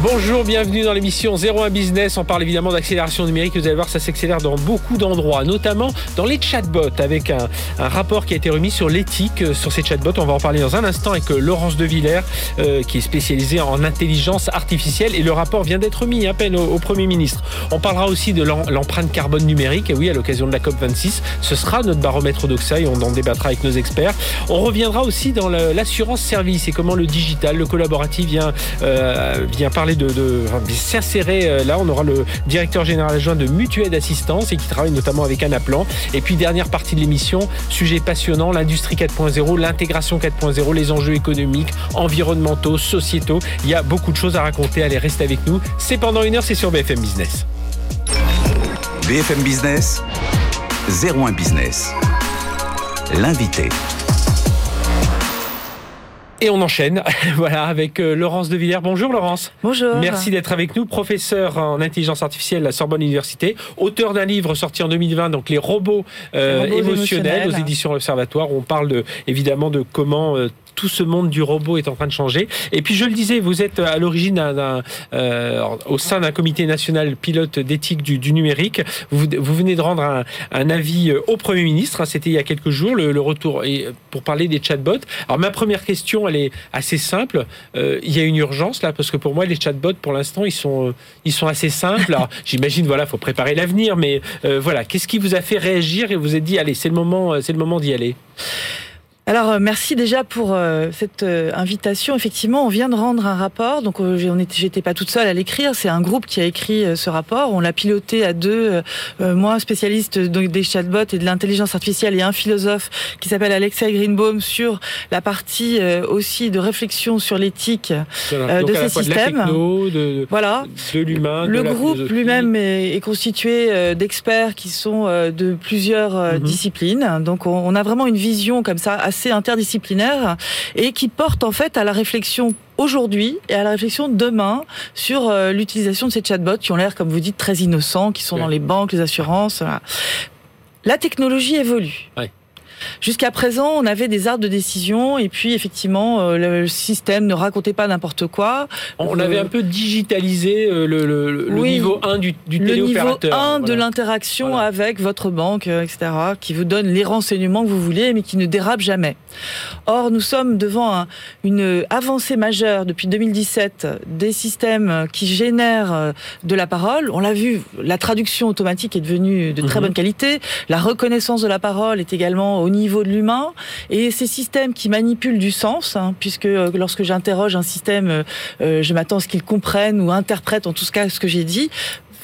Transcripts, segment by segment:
Bonjour, bienvenue dans l'émission 01 Business. On parle évidemment d'accélération numérique. Vous allez voir, ça s'accélère dans beaucoup d'endroits, notamment dans les chatbots, avec un, rapport qui a été remis sur l'éthique euh, sur ces chatbots. On va en parler dans un instant avec euh, Laurence De Villers, euh, qui est spécialisée en intelligence artificielle. Et le rapport vient d'être mis à peine au, Premier ministre. On parlera aussi de l'empreinte carbone numérique. Et oui, à l'occasion de la COP26, ce sera notre baromètre d'Oxa et on en débattra avec nos experts. On reviendra aussi dans l'assurance service et comment le digital, le collaboratif vient parler de, de s'insérer euh, là. On aura le directeur général adjoint de Mutuelle d'assistance et qui travaille notamment avec Anaplan. Et puis dernière partie de l'émission, sujet passionnant, l'industrie 4.0, l'intégration 4.0, les enjeux économiques, environnementaux, sociétaux. Il y a beaucoup de choses à raconter. Allez, restez avec nous. C'est pendant une heure, c'est sur BFM Business. BFM Business, 01 Business. L'invité. Et on enchaîne, voilà, avec euh, Laurence De Villers. Bonjour Laurence. Bonjour. Merci d'être avec nous, professeur en intelligence artificielle à la Sorbonne Université, auteur d'un livre sorti en 2020, donc Les robots, euh, émotionnels, aux éditions Observatoire. Où on parle de, évidemment de comment euh, tout ce monde du robot est en train de changer. Et puis je le disais, vous êtes à l'origine d'un, euh, au sein d'un comité national pilote d'éthique du, numérique. Vous, vous, venez de rendre un, un avis euh, au Premier ministre, hein, c'était il y a quelques jours, le, retour, et pour parler des chatbots. Alors ma première question, elle est assez simple. Euh, il y a une urgence là, parce que pour moi, les chatbots, pour l'instant, ils sont, ils sont assez simples. Alors j'imagine, voilà, faut préparer l'avenir, mais voilà, qu'est-ce qui vous a fait réagir et vous êtes dit, allez, c'est le moment, c'est le moment d'y aller? Alors euh, merci déjà pour euh, cette euh, invitation. Effectivement, on vient de rendre un rapport, donc j'étais pas toute seule à l'écrire. C'est un groupe qui a écrit ce rapport. On l'a piloté à deux, moi spécialiste donc, des chatbots et de l'intelligence artificielle, et un philosophe qui s'appelle Alexei Greenbaum sur la partie aussi de réflexion sur l'éthique de ces systèmes. De voilà. De l'humain. Le groupe lui-même est, constitué d'experts qui sont de plusieurs mhm. disciplines. Donc on, on, a vraiment une vision comme ça assez interdisciplinaire et qui porte en fait à la réflexion aujourd'hui et à la réflexion demain sur euh, l'utilisation de ces chatbots qui ont l'air, comme vous dites, très innocents, qui sont dans les banques, les assurances. La technologie évolue. Jusqu'à présent, on avait des arts de décision et puis effectivement, euh, le système ne racontait pas n'importe quoi. On avait un peu digitalisé euh, le, niveau 1 du, du téléopérateur. Le niveau 1 de l'interaction avec votre banque, euh, etc., qui vous donne les renseignements que vous voulez, mais qui ne dérape jamais. Or, nous sommes devant une avancée majeure depuis 2017 des systèmes qui génèrent de la parole. On l'a vu, la traduction automatique est devenue de très mhm. bonne qualité. La reconnaissance de la parole est également au niveau de l'humain. Et ces systèmes qui manipulent du sens, hein, puisque euh, lorsque j'interroge un système, euh, euh, je m'attends à ce qu'il comprenne ou interprète en tout cas ce que j'ai dit,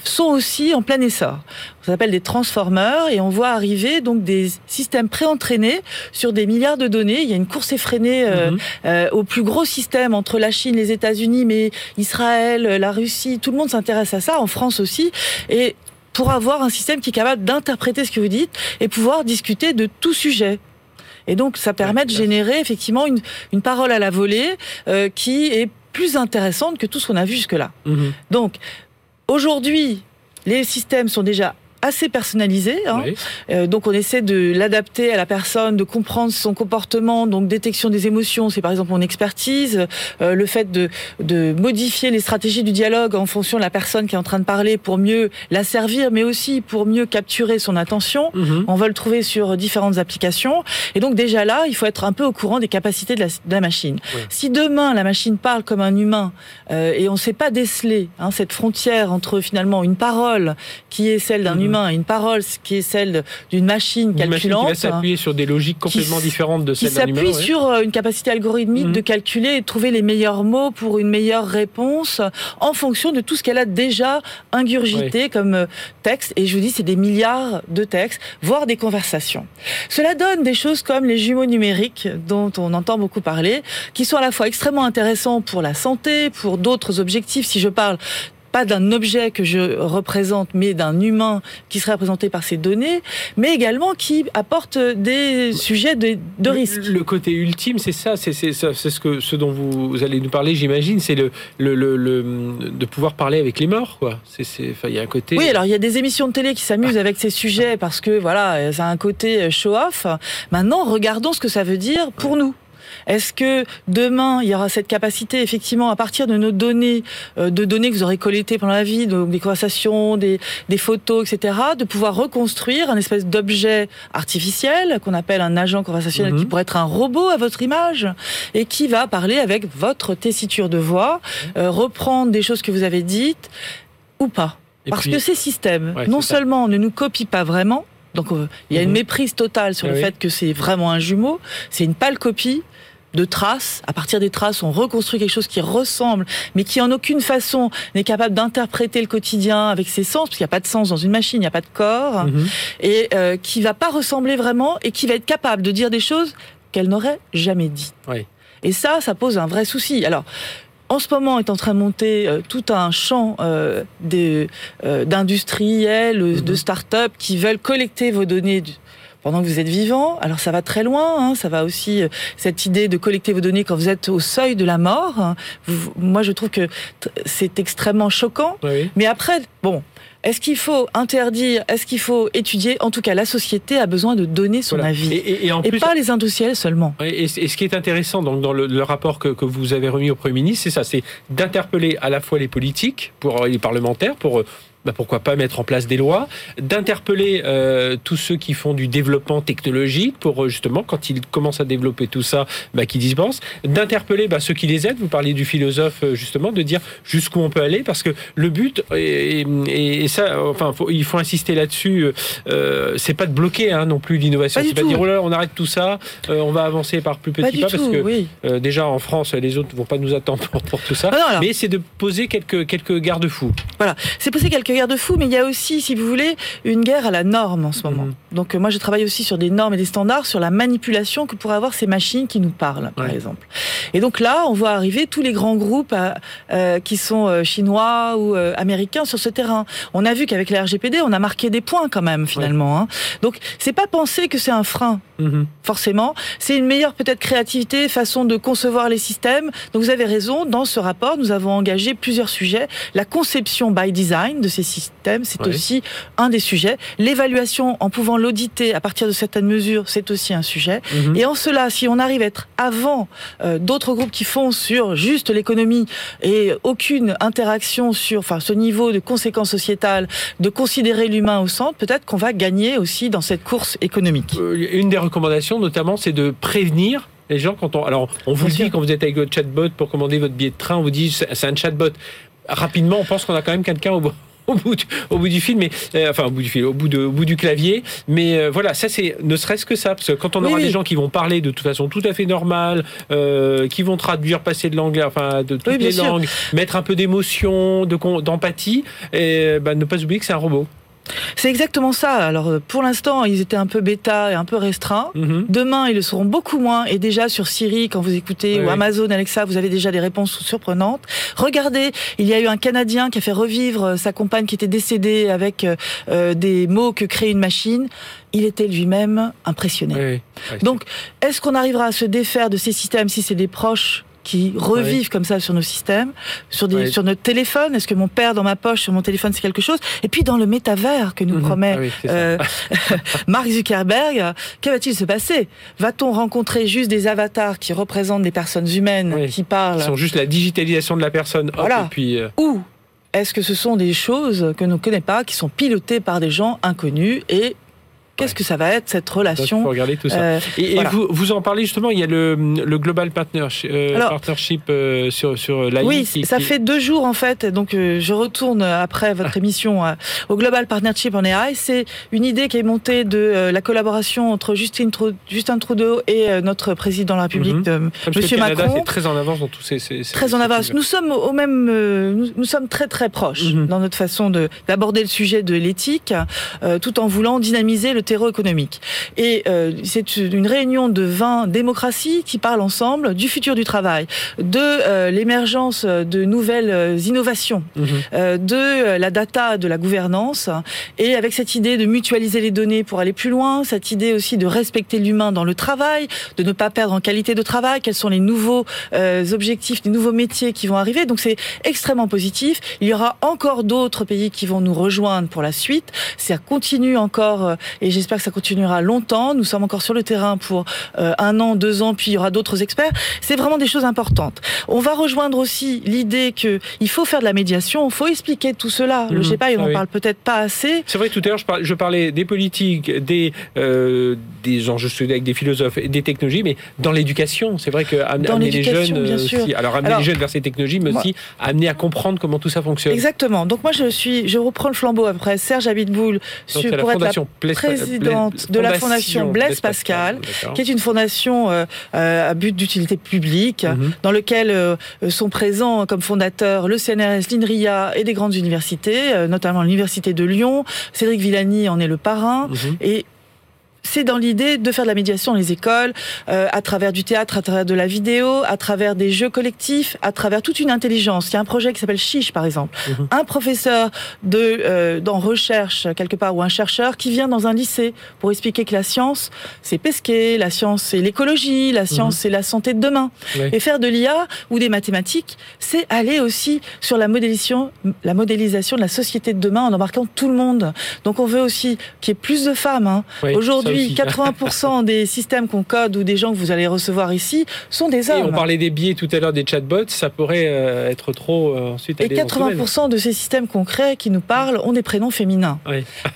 sont aussi en plein essor. On s'appelle des transformers et on voit arriver donc des systèmes préentraînés sur des milliards de données. Il y a une course effrénée mhm. au plus gros système entre la Chine, les États-Unis, mais Israël, la Russie, tout le monde s'intéresse à ça, en France aussi. Et pour avoir un système qui est capable d'interpréter ce que vous dites et pouvoir discuter de tout sujet. Et donc, ça permet de générer effectivement une, une parole à la volée euh, qui est plus intéressante que tout ce qu'on a vu jusque-là. Mhm. Donc, aujourd'hui, les systèmes sont déjà assez personnalisé. Hein. Euh, donc on essaie de l'adapter à la personne, de comprendre son comportement. Donc détection des émotions, c'est par exemple mon expertise. Euh, le fait de, de modifier les stratégies du dialogue en fonction de la personne qui est en train de parler pour mieux la servir, mais aussi pour mieux capturer son attention. Mhm. On va le trouver sur différentes applications. Et donc déjà là, il faut être un peu au courant des capacités de la, de la machine. Si demain la machine parle comme un humain euh, et on ne sait pas déceler hein, cette frontière entre finalement une parole qui est celle d'un mhm. humain une parole qui est celle d'une machine calculante. qui va s'appuyer sur des logiques complètement différentes de celles d'un humain. Qui s'appuie sur euh, une capacité algorithmique de mhm. calculer et de trouver les meilleurs mots pour une meilleure réponse en fonction de tout ce qu'elle a déjà ingurgité comme euh, texte. Et je vous dis, c'est des milliards de textes, voire des conversations. Cela donne des choses comme les jumeaux numériques dont on entend beaucoup parler, qui sont à la fois extrêmement intéressants pour la santé, pour d'autres objectifs. Si je parle pas d'un objet que je représente, mais d'un humain qui serait représenté par ces données, mais également qui apporte des sujets de, risque. Le, côté ultime, c'est ça, c'est ce, que, ce dont vous, allez nous parler, j'imagine, c'est le, le, de pouvoir parler avec les morts, quoi. Il y a un côté. Oui, alors il y a des émissions de télé qui s'amusent avec ces sujets parce que voilà, ça a un côté show-off. Maintenant, regardons ce que ça veut dire pour nous. Est-ce que demain, il y aura cette capacité, effectivement, à partir de nos données, euh, de données que vous aurez collectées pendant la vie, donc des conversations, des, photos, etc., de pouvoir reconstruire un espèce d'objet artificiel qu'on appelle un agent conversationnel mhm. qui pourrait être un robot à votre image et qui va parler avec votre tessiture de voix, euh, reprendre des choses que vous avez dites ou pas. Parce que ces systèmes, non seulement ne nous copient pas vraiment, donc euh, il y a une mhm. méprise totale sur le fait que c'est vraiment un jumeau, c'est une pâle copie de traces. À partir des traces, on reconstruit quelque chose qui ressemble, mais qui en aucune façon n'est capable d'interpréter le quotidien avec ses sens, parce qu'il n'y a pas de sens dans une machine, il n'y a pas de corps, mhm. et euh, qui va pas ressembler vraiment, et qui va être capable de dire des choses qu'elle n'aurait jamais dit. Et ça, ça pose un vrai souci. Alors, en ce moment est en train de monter euh, tout un champ euh, d'industriels, mhm. de start-up qui veulent collecter vos données pendant que vous êtes vivant. Alors ça va très loin, hein, ça va aussi euh, cette idée de collecter vos données quand vous êtes au seuil de la mort. moi, je trouve que c'est extrêmement choquant. Mais après, bon. Est-ce qu'il faut interdire Est-ce qu'il faut étudier? En tout cas, la société a besoin de donner son avis. Et, pas les industriels seulement. Et, ce qui est intéressant donc, dans le, rapport que, que, vous avez remis au Premier ministre, c'est ça, c'est d'interpeller à la fois les politiques, pour les parlementaires, pour bah pourquoi pas mettre en place des lois, d'interpeller euh, tous ceux qui font du développement technologique pour euh, justement, quand ils commencent à développer tout ça, bah, qu'ils y pensent, d'interpeller bah, ceux qui les aident. Vous parliez du philosophe euh, justement, de dire jusqu'où on peut aller, parce que le but, et, et, ça, enfin, il faut insister là-dessus, euh, c'est pas de bloquer hein, non plus l'innovation, c'est pas de dire oh là, on arrête tout ça, euh, on va avancer par plus petits pas, parce que déjà en France, les autres vont pas nous attendre pour, tout ça, ah mais c'est de poser quelques quelques garde-fous. Voilà, c'est poser quelques guerre de fou, mais il y a aussi, si vous voulez, une guerre à la norme en ce moment. Mhm. Donc euh, moi, je travaille aussi sur des normes et des standards, sur la manipulation que pourraient avoir ces machines qui nous parlent, par exemple. Et donc là, on voit arriver tous les grands groupes euh, euh, qui sont chinois ou américains sur ce terrain. On a vu qu'avec la RGPD, on a marqué des points quand même, finalement. Hein. Donc c'est pas penser que c'est un frein, mhm. forcément. C'est une meilleure peut-être créativité, façon de concevoir les systèmes. Donc vous avez raison, dans ce rapport, nous avons engagé plusieurs sujets. La conception by design de ces système, c'est aussi un des sujets. L'évaluation, en pouvant l'auditer à partir de certaines mesures, c'est aussi un sujet. Mhm. Et en cela, si on arrive à être avant euh, d'autres groupes qui font sur juste l'économie et aucune interaction sur enfin, ce niveau de conséquences sociétales, de considérer l'humain au centre, peut-être qu'on va gagner aussi dans cette course économique. Euh, une des recommandations, notamment, c'est de prévenir les gens quand on alors on vous dit quand vous êtes avec votre chatbot pour commander votre billet de train, on vous dit c'est un chatbot. Rapidement, on pense qu'on a quand même quelqu'un au, au bout du, au bout du film, mais euh, enfin au bout du film, au bout de, au bout du clavier. Mais euh, voilà, ça c'est ne serait-ce que ça, parce que quand on aura des gens qui vont parler de toute façon tout à fait normale, euh, qui vont traduire, passer de l'anglais, enfin de toutes les langues, mettre un peu d'émotion, de d'empathie, et bah, ne pas oublier que c'est un robot. C'est exactement ça. Alors euh, pour l'instant, ils étaient un peu bêta et un peu restreints. Mhm. Demain, ils le seront beaucoup moins. Et déjà sur Siri, quand vous écoutez, ou Amazon, Alexa, vous avez déjà des réponses surprenantes. Regardez, il y a eu un Canadien qui a fait revivre euh, sa compagne qui était décédée avec euh, des mots que crée une machine il était lui-même impressionné. Donc, est-ce qu'on arrivera à se défaire de ces systèmes si c'est des proches qui revivent comme ça sur nos systèmes, sur, des, sur notre téléphone. Est-ce que mon père dans ma poche, sur mon téléphone, c'est quelque chose? Et puis dans le métavers que nous mhm. promet ah euh, Mark Zuckerberg, que va-t-il se passer? Va-t-on rencontrer juste des avatars qui représentent des personnes humaines qui parlent Qui sont juste la digitalisation de la personne. voilà. et puis, euh, Ou est-ce que ce sont des choses que nous ne connaissons pas, qui sont pilotées par des gens inconnus et Qu'est-ce que ça va être cette relation Il faut regarder tout ça. Euh, et, vous, vous, en parlez justement, il y a le, le Global Partnership, euh, partnership euh, sur, sur l'AI. Oui, ça fait deux jours en fait, donc je retourne après votre émission au Global Partnership en AI. C'est une idée qui est montée de la collaboration entre Justin, Justin Trudeau et notre président de la République, mm Monsieur le Canada, C'est très en avance dans tous ces. ces, très en avance. Nous sommes au même, nous, sommes très très proches mhm. dans notre façon d'aborder le sujet de l'éthique, tout en voulant dynamiser le terreau économique. Et euh, c'est une réunion de 20 démocraties qui parlent ensemble du futur du travail, de euh, l'émergence de nouvelles euh, innovations, mhm. de la data, de la gouvernance, et avec cette idée de mutualiser les données pour aller plus loin, cette idée aussi de respecter l'humain dans le travail, de ne pas perdre en qualité de travail, quels sont les nouveaux objectifs, les nouveaux métiers qui vont arriver. Donc c'est extrêmement positif. Il y aura encore d'autres pays qui vont nous rejoindre pour la suite. Ça continue encore et j'espère que ça continuera longtemps. Nous sommes encore sur le terrain pour euh, un an, deux ans, puis il y aura d'autres experts. C'est vraiment des choses importantes. On va rejoindre aussi l'idée que il faut faire de la médiation, il faut expliquer tout cela. Le GEPA, il n'en parle peut-être pas assez. C'est vrai, tout à l'heure, je, parlais, des politiques, des, euh, des enjeux avec des philosophes, et des technologies, mais dans l'éducation, c'est vrai que amener les jeunes bien sûr. alors amener les jeunes vers ces technologies, mais aussi amener à comprendre comment tout ça fonctionne. Exactement. Donc moi, je suis, je reprends le flambeau après Serge Abitboul pour être la présidente de la fondation Blaise Pascal, qui est une fondation euh, euh, à but d'utilité publique, mhm. dans lequel euh, sont présents comme fondateurs le CNRS, l'INRIA et des grandes universités, notamment l'université de Lyon. Cédric Villani en est le parrain. Mhm. Et c'est dans l'idée de faire de la médiation dans les écoles, euh, à travers du théâtre, à travers de la vidéo, à travers des jeux collectifs, à travers toute une intelligence. Il y a un projet qui s'appelle Chiche, par exemple. Mhm. Un professeur de euh, dans recherche quelque part ou un chercheur qui vient dans un lycée pour expliquer que la science c'est pesquer, la science c'est l'écologie, la science mhm. c'est la santé de demain. Et faire de l'IA ou des mathématiques, c'est aller aussi sur la modélisation, la modélisation de la société de demain en embarquant tout le monde. Donc on veut aussi qu'il y ait plus de femmes. Hein. Aujourd'hui 80% des systèmes qu'on code ou des gens que vous allez recevoir ici sont des hommes. Et on parlait des biais tout à l'heure des chatbots, ça pourrait euh, être trop euh, ensuite. Et 80% de ces systèmes qu'on crée, qui nous parlent, ont des prénoms féminins.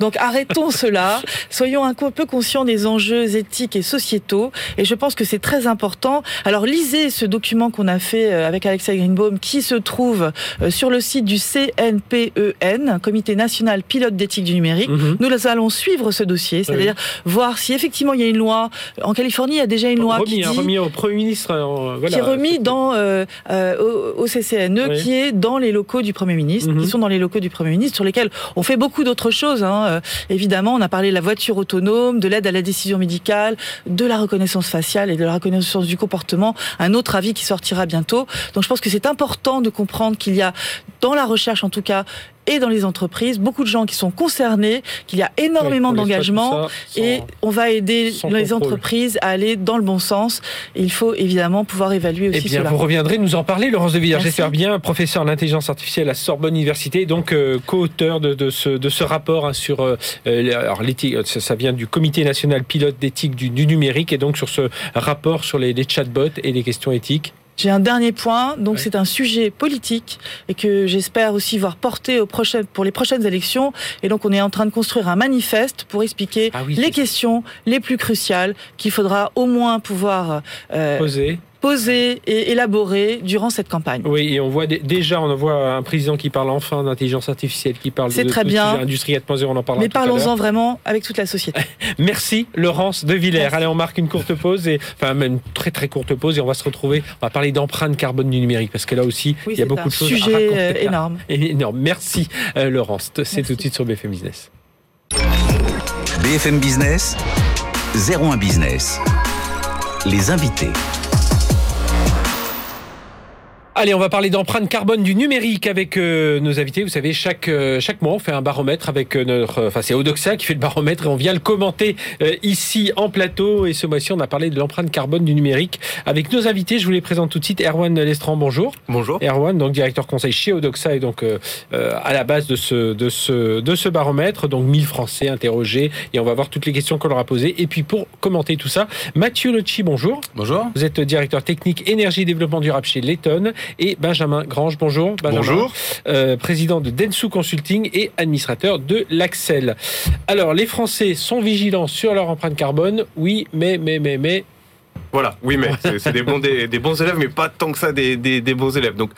Donc arrêtons cela, soyons un peu conscients des enjeux éthiques et sociétaux. Et je pense que c'est très important. Alors lisez ce document qu'on a fait euh, avec Alexa Greenbaum, qui se trouve sur le site du CNPEN, Comité national pilote d'éthique du numérique. Mhm. Nous allons suivre ce dossier, c'est-à-dire voir si effectivement il y a une loi. En Californie, il y a déjà une loi qui hein, dit, remis au Premier ministre. Euh, qui est remis dans, euh, euh, au, CCNE, qui est dans les locaux du Premier ministre, qui mhm. sont dans les locaux du Premier ministre, sur lesquels on fait beaucoup d'autres choses. Hein. Évidemment, on a parlé de la voiture autonome, de l'aide à la décision médicale, de la reconnaissance faciale et de la reconnaissance du comportement. Un autre avis qui sortira bientôt. Donc je pense que c'est important de comprendre qu'il y a, dans la recherche en tout cas, et dans les entreprises, beaucoup de gens qui sont concernés, qu'il y a énormément d'engagement et on va aider les entreprises à aller dans le bon sens. Et il faut évidemment pouvoir évaluer aussi eh bien, Vous reviendrez nous en parler, Laurence de Villers, j'espère bien, professeur d'intelligence artificielle à Sorbonne Université, donc euh, co-auteur de, ce, de ce rapport hein, sur euh, euh, alors l'éthique, ça, vient du Comité national pilote d'éthique du, numérique et donc sur ce rapport sur les chatbots et les questions éthiques. J'ai un dernier point, donc c'est un sujet politique et que j'espère aussi voir porter aux prochaines, pour les prochaines élections. Et donc on est en train de construire un manifeste pour expliquer ah les questions les plus cruciales qu'il faudra au moins pouvoir euh, poser posé et élaboré durant cette campagne. Oui, et on voit déjà, on voit un président qui parle enfin d'intelligence artificielle, qui parle de, très bien. industrie 4.0, on en parlera Mais parlons-en vraiment avec toute la société. Merci Laurence de Villers. Allez, on marque une courte pause, et, enfin même une très très courte pause, et on va se retrouver, on va parler d'empreinte carbone du numérique, parce que là aussi, il y a beaucoup de choses sujet à raconter. Euh, énorme. énorme. Merci euh, Laurence. C'est tout de suite sur BFM Business. BFM Business, 01 Business. Les invités. Allez, on va parler d'empreinte carbone du numérique avec euh, nos invités. Vous savez, chaque euh, chaque mois, on fait un baromètre avec euh, notre. Enfin, c'est Odoxa qui fait le baromètre et on vient le commenter ici en plateau. Et ce mois-ci, on a parlé de l'empreinte carbone du numérique avec nos invités. Je vous les présente tout de suite. Erwan Lestrand, bonjour. Bonjour. Erwan, donc directeur conseil chez Odoxa et donc à la base de ce de ce de ce baromètre. Donc 1000 Français interrogés et on va voir toutes les questions qu'on leur a posées. Et puis pour commenter tout ça, Mathieu Locci, bonjour. Bonjour. Vous êtes directeur technique énergie et développement durable chez Letton et Benjamin Grange. Bonjour. bonjour. Euh, président de Densu Consulting et administrateur de l'Axel. Alors, les Français sont vigilants sur leur empreinte carbone. Oui, mais, mais, mais, mais. Voilà, oui, mais c'est des bons, des, bons élèves, mais pas tant que ça des, des, des bons élèves. Donc,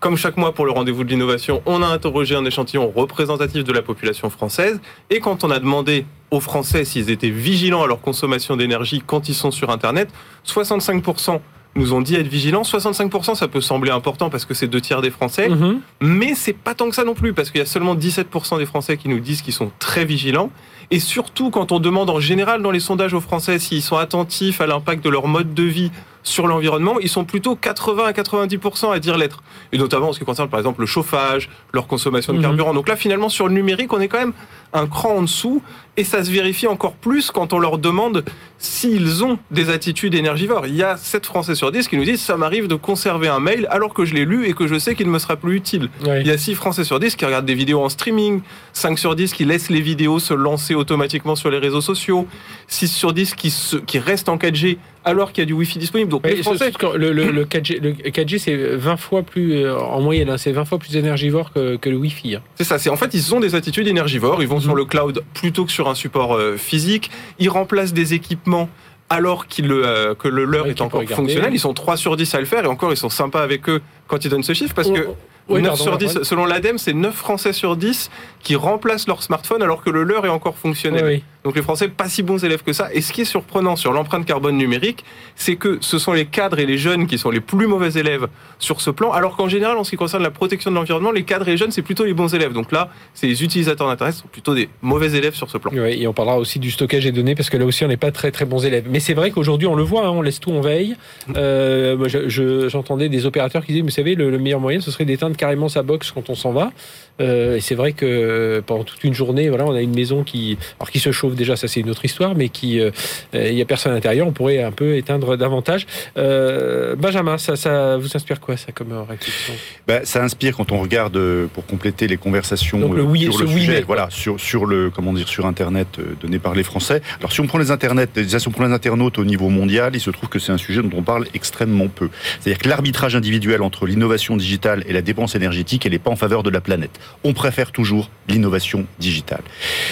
comme chaque mois pour le rendez-vous de l'innovation, on a interrogé un échantillon représentatif de la population française. Et quand on a demandé aux Français s'ils étaient vigilants à leur consommation d'énergie quand ils sont sur Internet, 65% nous ont dit être vigilants. 65%, ça peut sembler important parce que c'est deux tiers des Français, mhm. mais c'est pas tant que ça non plus parce qu'il y a seulement 17% des Français qui nous disent qu'ils sont très vigilants. Et surtout, quand on demande en général dans les sondages aux Français s'ils sont attentifs à l'impact de leur mode de vie sur l'environnement, ils sont plutôt 80 à 90% à dire l'être. Et notamment en ce qui concerne par exemple le chauffage, leur consommation de Mhm. carburant. Donc là, finalement, sur le numérique, on est quand même un cran en dessous. Et ça se vérifie encore plus quand on leur demande s'ils ont des attitudes énergivores. Il y a 7 Français sur 10 qui nous disent ça m'arrive de conserver un mail alors que je l'ai lu et que je sais qu'il ne me sera plus utile. Il y a 6 Français sur 10 qui regardent des vidéos en streaming, 5 sur 10 qui laissent les vidéos se lancer automatiquement sur les réseaux sociaux, 6 sur 10 qui, se- qui restent en 4G alors qu'il y a du Wi-Fi disponible. Donc les Français, le, le- le 4G, le 4G, c'est 20 fois plus, euh, en moyenne, hein, c'est 20 fois plus énergivore que, que le Wi-Fi. hein. c'est ça. C'est en fait ils ont des attitudes énergivores. Ils vont sur le cloud plutôt que sur un support euh, physique. Ils remplacent des équipements alors euh, que le leur Ouais, est encore fonctionnel. Ils sont 3 sur 10 à le faire et encore ils sont sympas avec eux quand ils donnent ce chiffre parce que oui, 9 pardon, sur 10, Antoine. selon l'ADEME, c'est 9 Français sur 10 qui remplacent leur smartphone alors que le leur est encore fonctionnel. Oui. Donc les Français, pas si bons élèves que ça. Et ce qui est surprenant sur l'empreinte carbone numérique, c'est que ce sont les cadres et les jeunes qui sont les plus mauvais élèves sur ce plan, alors qu'en général, en ce qui concerne la protection de l'environnement, les cadres et les jeunes, c'est plutôt les bons élèves. Donc là, c'est les utilisateurs d'Internet sont plutôt des mauvais élèves sur ce plan. Et on parlera aussi du stockage des données parce que là aussi on n'est pas très très bons élèves. Mais c'est vrai qu'aujourd'hui on le voit, hein, on laisse tout en veille. Euh, moi, je- je- j'entendais des opérateurs qui disaient, vous savez, le, le meilleur moyen ce serait d'éteindre carrément sa box quand on s'en va. Euh, et c'est vrai que euh, pendant toute une journée, voilà, on a une maison qui, alors qui se chauffe déjà, ça c'est une autre histoire, mais qui, euh, euh, il y a personne à l'intérieur, on pourrait un peu éteindre davantage. Euh, Benjamin, ça, ça vous inspire quoi ça comme euh, réflexion? Bah, ça inspire quand on regarde, euh, pour compléter les conversations Donc, le euh, oui- sur le sujet, voilà, sur, sur le comment dire sur Internet euh, donné par les Français. Alors si on prend les Internet, si on prend les internautes au niveau mondial, il se trouve que c'est un sujet dont on parle extrêmement peu. C'est-à-dire que l'arbitrage individuel entre l'innovation digitale et la dépense énergétique, elle n'est pas en faveur de la planète. On préfère toujours l'innovation digitale.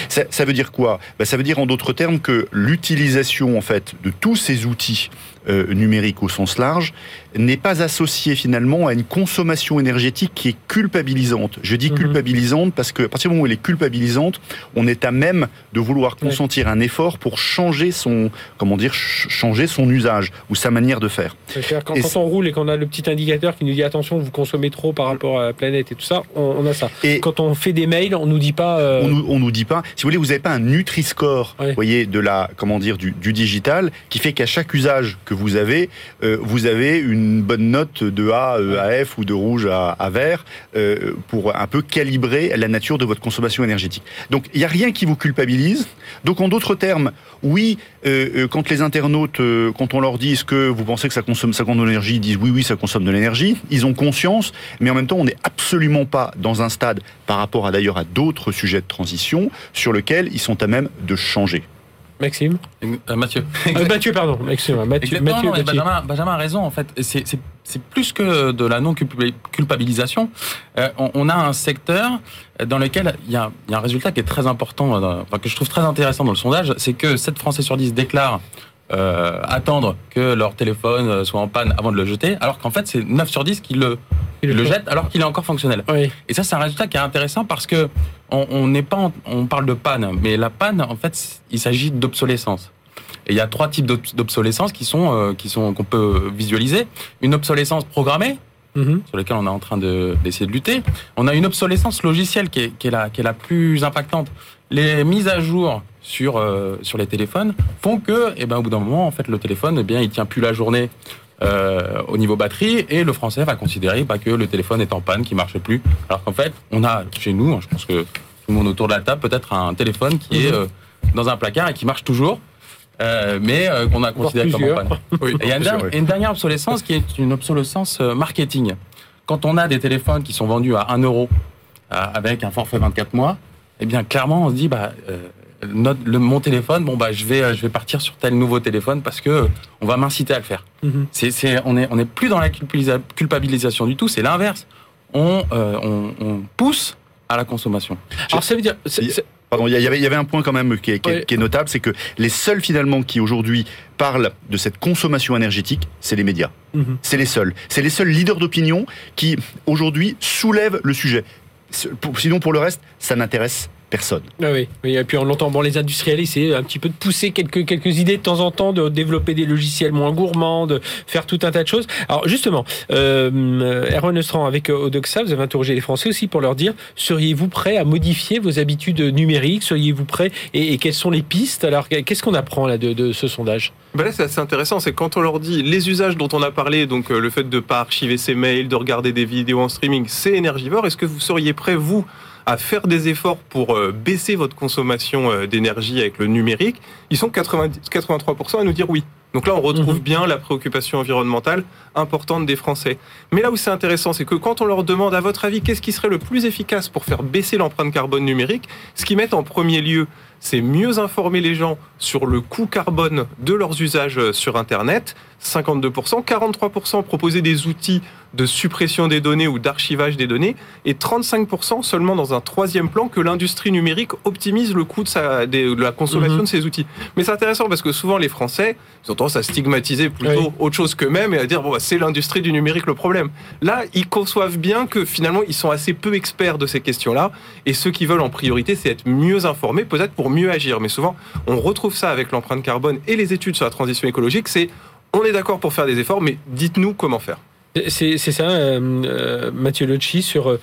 Ça, veut dire quoi? Bah, Ça veut dire en d'autres termes que l'utilisation en fait de tous ces outils euh, numériques au sens large n'est pas associée finalement à une consommation énergétique qui est culpabilisante. Je dis Mhm. culpabilisante parce que à partir du moment où elle est culpabilisante, on est à même de vouloir consentir un effort pour changer son comment dire ch- changer son usage ou sa manière de faire. Quand, Et quand on roule et qu'on a le petit indicateur qui nous dit attention, vous consommez trop par rapport à la planète et tout ça, on, on a ça. Et Quand on fait des mails, on nous dit pas. euh, on nous, on nous dit pas, si vous voulez, vous n'avez pas un Nutri-Score, Ouais. voyez, de la, comment dire, du, du digital, qui fait qu'à chaque usage que vous avez, euh, vous avez une bonne note de A euh, à F ou de rouge à, à vert euh, pour un peu calibrer la nature de votre consommation énergétique. Donc, il n'y a rien qui vous culpabilise. Donc, en d'autres termes, oui, euh, quand les internautes, euh, quand on leur dit est-ce que vous pensez que ça consomme 50 de l'énergie, ils disent oui, oui, ça consomme de l'énergie. Ils ont conscience, mais en même temps, on n'est absolument pas dans un stade par rapport à d'ailleurs à d'autres sujets de transition sur lequel ils sont à même de changer. Maxime Euh, Mathieu. Euh, Mathieu, pardon. Excusez-moi. Mathieu, Mathieu, non, mais Mathieu. Benjamin, Benjamin a raison en fait. C'est- C'est c'est plus que de la non-culpabilisation. Euh, on, on a un secteur dans lequel il y a, il y a un résultat qui est très important, euh, enfin, que je trouve très intéressant dans le sondage, c'est que 7 Français sur 10 déclarent euh, attendre que leur téléphone euh, soit en panne avant de le jeter, alors qu'en fait c'est 9 sur 10 qui le, le jettent alors qu'il est encore fonctionnel. Oui. Et ça, c'est un résultat qui est intéressant parce que on on n'est pas, en- on parle de panne, mais la panne, en fait, il s'agit d'obsolescence. Et il y a trois types d'obs- d'obsolescence qui sont, euh, qui sont, qu'on peut visualiser. Une obsolescence programmée, Mhm. sur laquelle on est en train de- d'essayer de, lutter. On a une obsolescence logicielle qui est, qui est, la, qui est la plus impactante. Les mises à jour sur, euh, sur les téléphones font que, eh ben, au bout d'un moment, en fait, le téléphone, eh bien, il tient plus la journée euh, au niveau batterie et le français va considérer bah, que le téléphone est en panne, qu'il marche plus. Alors qu'en fait, on a chez nous, hein, je pense que tout le monde autour de la table, peut-être un téléphone qui est Mhm. euh, dans un placard et qui marche toujours. euh, mais euh, qu'on a considéré comme en panne. Et il y a oui. une dernière obsolescence qui est une obsolescence euh, marketing. Quand on a des téléphones qui sont vendus à 1 euro euh, avec un forfait 24 mois, eh bien clairement on se dit bah euh, notre- le, mon téléphone, bon bah je vais euh, je vais partir sur tel nouveau téléphone parce que euh, on va m'inciter à le faire. Mhm. C'est c'est on est on est plus dans la culpabilisa- culpabilisation du tout, c'est l'inverse. On, euh, on on pousse à la consommation. Alors ça veut dire. c'est- Il- c'est- Pardon, il y avait, il y avait un point quand même qui est, qui est- Ouais. qui est notable, c'est que les seuls finalement qui aujourd'hui parlent de cette consommation énergétique, c'est les médias. Mhm. C'est les seuls. C'est les seuls leaders d'opinion qui aujourd'hui soulèvent le sujet. Sinon, pour le reste, ça n'intéresse Personne. Ah oui, oui, et puis on entend bon, les industriels essaient un petit peu de pousser quelques, quelques idées de temps en temps, de développer des logiciels moins gourmands, de faire tout un tas de choses. Alors justement, euh, Erwan avec Odoxa, vous avez interrogé les Français aussi pour leur dire, seriez-vous prêt à modifier vos habitudes numériques? Seriez-vous prêt? Et, et, quelles sont les pistes? Alors qu'est-ce qu'on apprend là de, de ce sondage? Ben Là c'est assez intéressant, c'est quand on leur dit les usages dont on a parlé, donc euh, le fait de ne pas archiver ses mails, de regarder des vidéos en streaming, c'est énergivore. Est-ce que vous seriez prêt, vous, à faire des efforts pour euh, baisser votre consommation euh, d'énergie avec le numérique, ils sont 80, 83% à nous dire oui. Donc là, on retrouve mmh. bien la préoccupation environnementale importante des Français. Mais là où c'est intéressant, c'est que quand on leur demande, à votre avis, qu'est-ce qui serait le plus efficace pour faire baisser l'empreinte carbone numérique, ce qu'ils mettent en premier lieu, c'est mieux informer les gens sur le coût carbone de leurs usages sur Internet, 52%, 43% proposer des outils de suppression des données ou d'archivage des données, et 35% seulement dans un troisième plan que l'industrie numérique optimise le coût de, sa, de la consommation mmh. de ces outils. Mais c'est intéressant parce que souvent les Français, ils ont tendance à stigmatiser plutôt oui. autre chose qu'eux-mêmes et à dire bon, bah, c'est l'industrie du numérique le problème. Là, ils conçoivent bien que finalement ils sont assez peu experts de ces questions-là, et ceux qui veulent en priorité, c'est être mieux informés, peut-être pour mieux agir. Mais souvent, on retrouve ça avec l'empreinte carbone et les études sur la transition écologique, c'est on est d'accord pour faire des efforts, mais dites-nous comment faire. C'est ça, euh, Mathieu Locci, sur euh,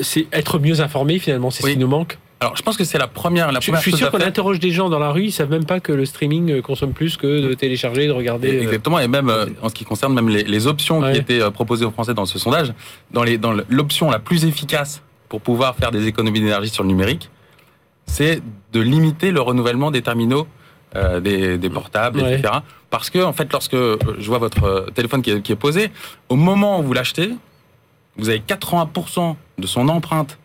c'est être mieux informé finalement, c'est oui. ce qui nous manque. Alors, je pense que c'est la première. La je, première je suis sûr qu'on interroge des gens dans la rue, ils savent même pas que le streaming euh, consomme plus que de télécharger, de regarder. Exactement, et même euh, en ce qui concerne même les, les options ouais. qui étaient euh, proposées aux Français dans ce sondage, dans les dans l'option la plus efficace pour pouvoir faire des économies d'énergie sur le numérique, c'est de limiter le renouvellement des terminaux euh, des, des, portables, ouais. etc. Parce que, en fait, lorsque je vois votre téléphone qui est, qui est posé, au moment où vous l'achetez, vous avez 80% de son empreinte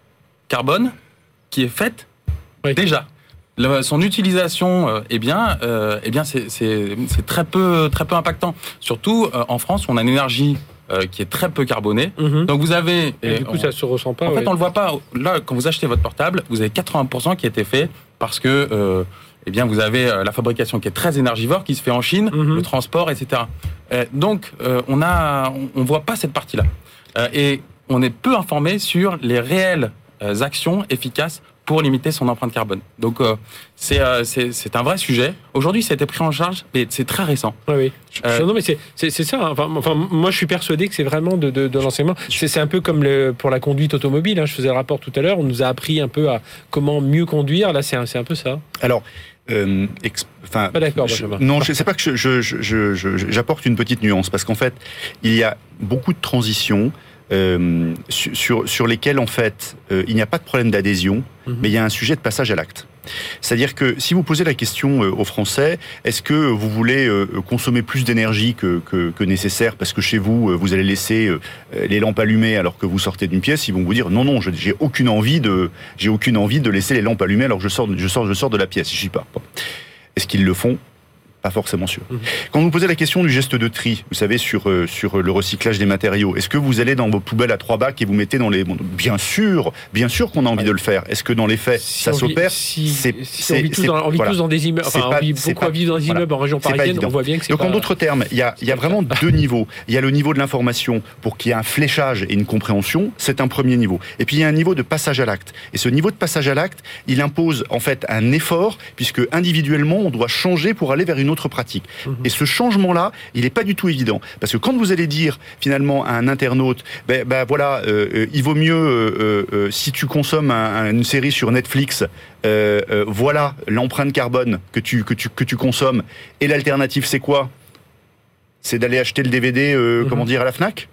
carbone qui est faite oui. déjà. Le, son utilisation, euh, eh bien, euh, eh bien, c'est très peu, très peu impactant. Surtout euh, en France, on a une énergie euh, qui est très peu carbonée. Mhm. Mm -hmm. Donc vous avez, et du coup, on, ça se ressent pas. En ouais. fait, on le voit pas. Là, quand vous achetez votre portable, vous avez 80% qui a été fait parce que. Euh, eh bien, vous avez la fabrication qui est très énergivore, qui se fait en Chine, -hmm. le transport, etc. Euh, donc, on a, on voit pas cette partie-là, et on est peu informé sur les réelles actions efficaces pour limiter son empreinte carbone. Donc euh, c'est euh, un vrai sujet. Aujourd'hui, ça a été pris en charge, mais c'est très récent. Oui, oui. Euh, non, mais c'est ça. Hein. Enfin, enfin, moi, je suis persuadé que c'est vraiment de, de, de l'enseignement. C'est un peu comme le, pour la conduite automobile. Hein. Je faisais le rapport tout à l'heure. On nous a appris un peu à comment mieux conduire. Là, c'est un, un peu ça. Alors. Euh, enfin, pas d'accord. Non, je sais pas que j'apporte je, je, je, une petite nuance parce qu'en fait, il y a beaucoup de transitions euh, sur, sur lesquels en fait euh, il n'y a pas de problème d'adhésion, -hmm. mais il y a un sujet de passage à l'acte. C'est-à-dire que si vous posez la question euh, aux Français, est-ce que vous voulez euh, consommer plus d'énergie que, que, que, nécessaire parce que chez vous vous allez laisser euh, les lampes allumées alors que vous sortez d'une pièce Ils vont vous dire non non, j'ai aucune envie de j'ai aucune envie de laisser les lampes allumées alors que je sors je sors je sors de la pièce. Je suis pas. Est-ce qu'ils le font? Pas forcément sûr. Mmh. Quand vous posez la question du geste de tri, vous savez, sur, euh, sur le recyclage des matériaux, est-ce que vous allez dans vos poubelles à trois bacs et vous mettez dans les... Bon, bien sûr, bien sûr qu'on a envie ouais. de le faire. Est-ce que dans les faits, si ça s'opère si, si on vit tous dans, on vit voilà. tous dans des immeubles, enfin, pas, on vit beaucoup à vivre dans des immeubles voilà. en région parisienne, on voit bien que c'est Donc pas... en d'autres termes, il y a, y a vraiment deux niveaux. Il y a le niveau de l'information pour qu'il y ait un fléchage et une compréhension, c'est un premier niveau. Et puis il y a un niveau de passage à l'acte. Et ce niveau de passage à l'acte, il impose en fait un effort, puisque individuellement, on doit changer pour aller vers une autre pratique. Et ce changement-là, il n'est pas du tout évident. Parce que quand vous allez dire finalement à un internaute, ben, ben voilà, euh, il vaut mieux, euh, euh, si tu consommes un, une série sur Netflix, voilà l'empreinte carbone que tu, que, tu, que tu consommes. Et l'alternative, c'est quoi? C'est d'aller acheter le DVD, comment dire, à la FNAC?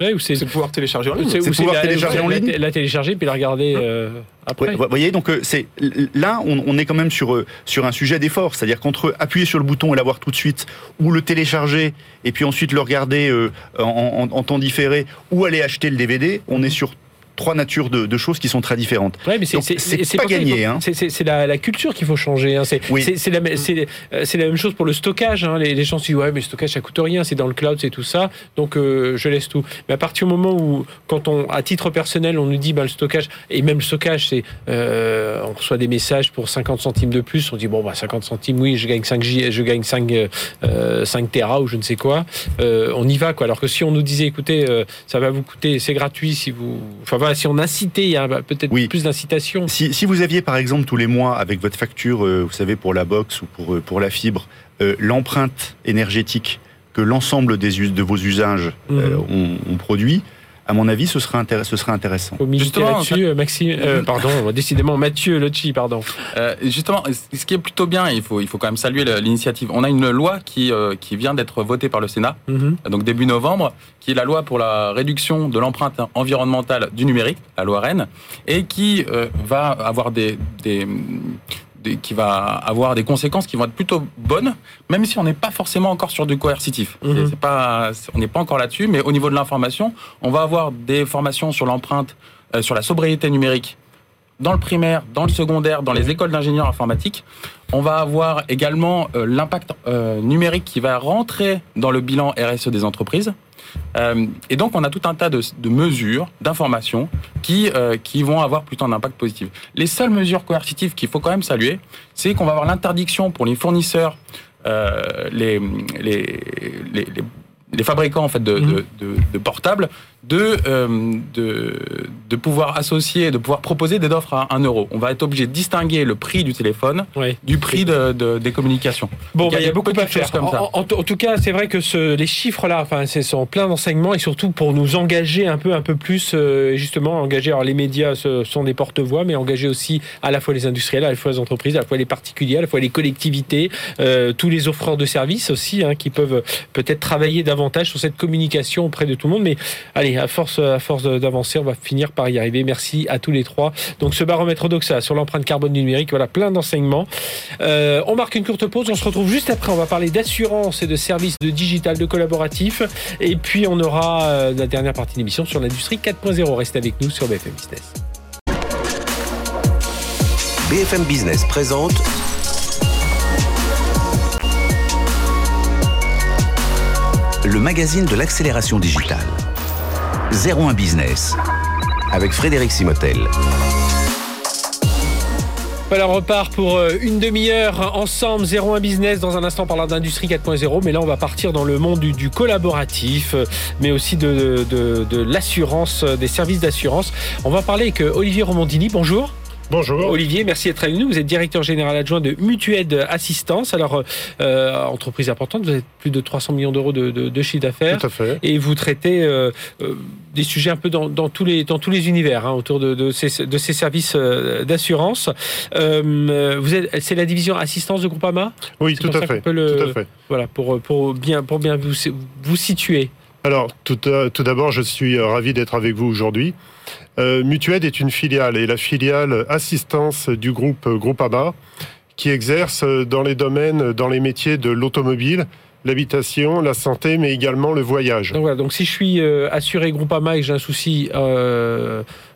Ouais, c'est de pouvoir télécharger en ligne. C'est pouvoir la, télécharger en ligne. La, la télécharger puis la regarder euh, après. Vous voyez, donc c'est là, on, on, est quand même sur sur un sujet d'effort, c'est-à-dire qu'entre appuyer sur le bouton et l'avoir tout de suite, ou le télécharger et puis ensuite le regarder euh, en, en, en, temps différé, ou aller acheter le DVD, on est sur trois natures de, de, choses qui sont très différentes. Ouais, mais c'est pas gagné. Hein. C'est la, la, culture qu'il faut changer. Hein. C'est oui. la, la, même chose pour le stockage. Hein. Les, les, gens se disent ouais, mais le stockage ça coûte rien, c'est dans le cloud, c'est tout ça. Donc euh, je laisse tout. Mais à partir du moment où, quand on, à titre personnel, on nous dit bah, le stockage et même le stockage, c'est euh, on reçoit des messages pour 50 centimes de plus. On dit bon bah 50 centimes, oui, je gagne 5 J, je gagne 5 euh, 5 Tera ou je ne sais quoi. Euh, on y va quoi. Alors que si on nous disait écoutez, ça va vous coûter, c'est gratuit si vous, enfin voilà, si on incitait, il y a peut-être Oui. plus d'incitation. Si, si vous aviez par exemple tous les mois avec votre facture, euh, vous savez, pour la box ou pour, euh, pour la fibre, euh, l'empreinte énergétique que l'ensemble des de vos usages Mhm. ont, ont produit, à mon avis, ce serait, intér- ce serait intéressant. Faut Justement, là-dessus, Maxime, euh, pardon, décidément Mathieu Locci, pardon. Euh, justement, ce qui est plutôt bien, il faut, il faut quand même saluer l'initiative. On a une loi qui, euh, qui vient d'être votée par le Sénat, Mhm. donc début novembre, qui est la loi pour la réduction de l'empreinte environnementale du numérique, la loi Rennes, et qui euh, va avoir des- qui va avoir des conséquences qui vont être plutôt bonnes, même si on n'est pas forcément encore sur du coercitif. Mhm. C'est- pas, on n'est pas encore là-dessus, mais au niveau de l'information, on va avoir des formations sur l'empreinte, euh, sur la sobriété numérique dans le primaire, dans le secondaire, dans les écoles d'ingénieurs informatiques. On va avoir également euh, l'impact euh, numérique qui va rentrer dans le bilan RSE des entreprises. Euh, et donc, on a tout un tas de, mesures, d'informations qui, euh, qui vont avoir plutôt un impact positif. Les seules mesures coercitives qu'il faut quand même saluer, c'est qu'on va avoir l'interdiction pour les fournisseurs, euh, les, les, les- fabricants en fait de, Mhm. de, de- de portables, de, euh, de, de pouvoir associer, de pouvoir proposer des offres à 1 euro. On va être obligé de distinguer le prix du téléphone du prix de, de- des communications. Bon, bah, il y a beaucoup à faire. comme ça. En, tout cas, c'est vrai que ce- les chiffres-là, enfin, c'est sont plein d'enseignements et surtout pour nous engager un peu, un peu plus, euh, justement, engager. Alors, les médias ce sont des porte-voix, mais engager aussi à la fois les industriels, à la fois les entreprises, à la fois les particuliers, à la fois les collectivités, euh, tous les offreurs de services aussi, hein, qui peuvent peut-être travailler davantage sur cette communication auprès de tout le monde. Mais allez, à force, à force d'avancer, on va finir par y arriver. Merci à tous les trois. Donc, ce baromètre Doxa sur l'empreinte carbone du numérique, voilà, plein d'enseignements. Euh, on marque une courte pause, on se retrouve juste après. On va parler d'assurance et de services de digital, de collaboratif. Et puis on aura euh, la dernière partie de l'émission sur l'industrie 4.0. Restez avec nous sur BFM Business. BFM Business présente le magazine de l'accélération digitale. 01 Business avec Frédéric Simotel. Voilà, on repart pour euh, une demi-heure ensemble, 01 Business. Dans un instant, on parlera d'industrie 4.0. Mais là, on va partir dans le monde du, collaboratif, euh, mais aussi de, l'assurance, euh, des services d'assurance. On va parler avec Olivier Romondini. Bonjour. Bonjour. Olivier, merci d'être avec nous. Vous êtes directeur général adjoint de Mutued Assistance. Alors, euh, entreprise importante, vous avez plus de 300 millions d'euros de, de- de chiffre d'affaires. Tout à fait. Et vous traitez euh, euh, des sujets un peu dans, dans tous les dans tous les univers hein, autour de, de, ces, de ces services euh, d'assurance. Euh, vous êtes c'est la division assistance de Groupama? Oui, tout à fait. le- Tout à fait. Voilà pour pour bien pour bien vous vous situer. Alors, tout, euh, tout d'abord, je suis euh, ravi d'être avec vous aujourd'hui. Euh, Mutued est une filiale et la filiale assistance du groupe euh, Groupama qui exerce dans les domaines, dans les métiers de l'automobile, l'habitation, la santé, mais également le voyage. Donc si je suis assuré Groupama et que j'ai un souci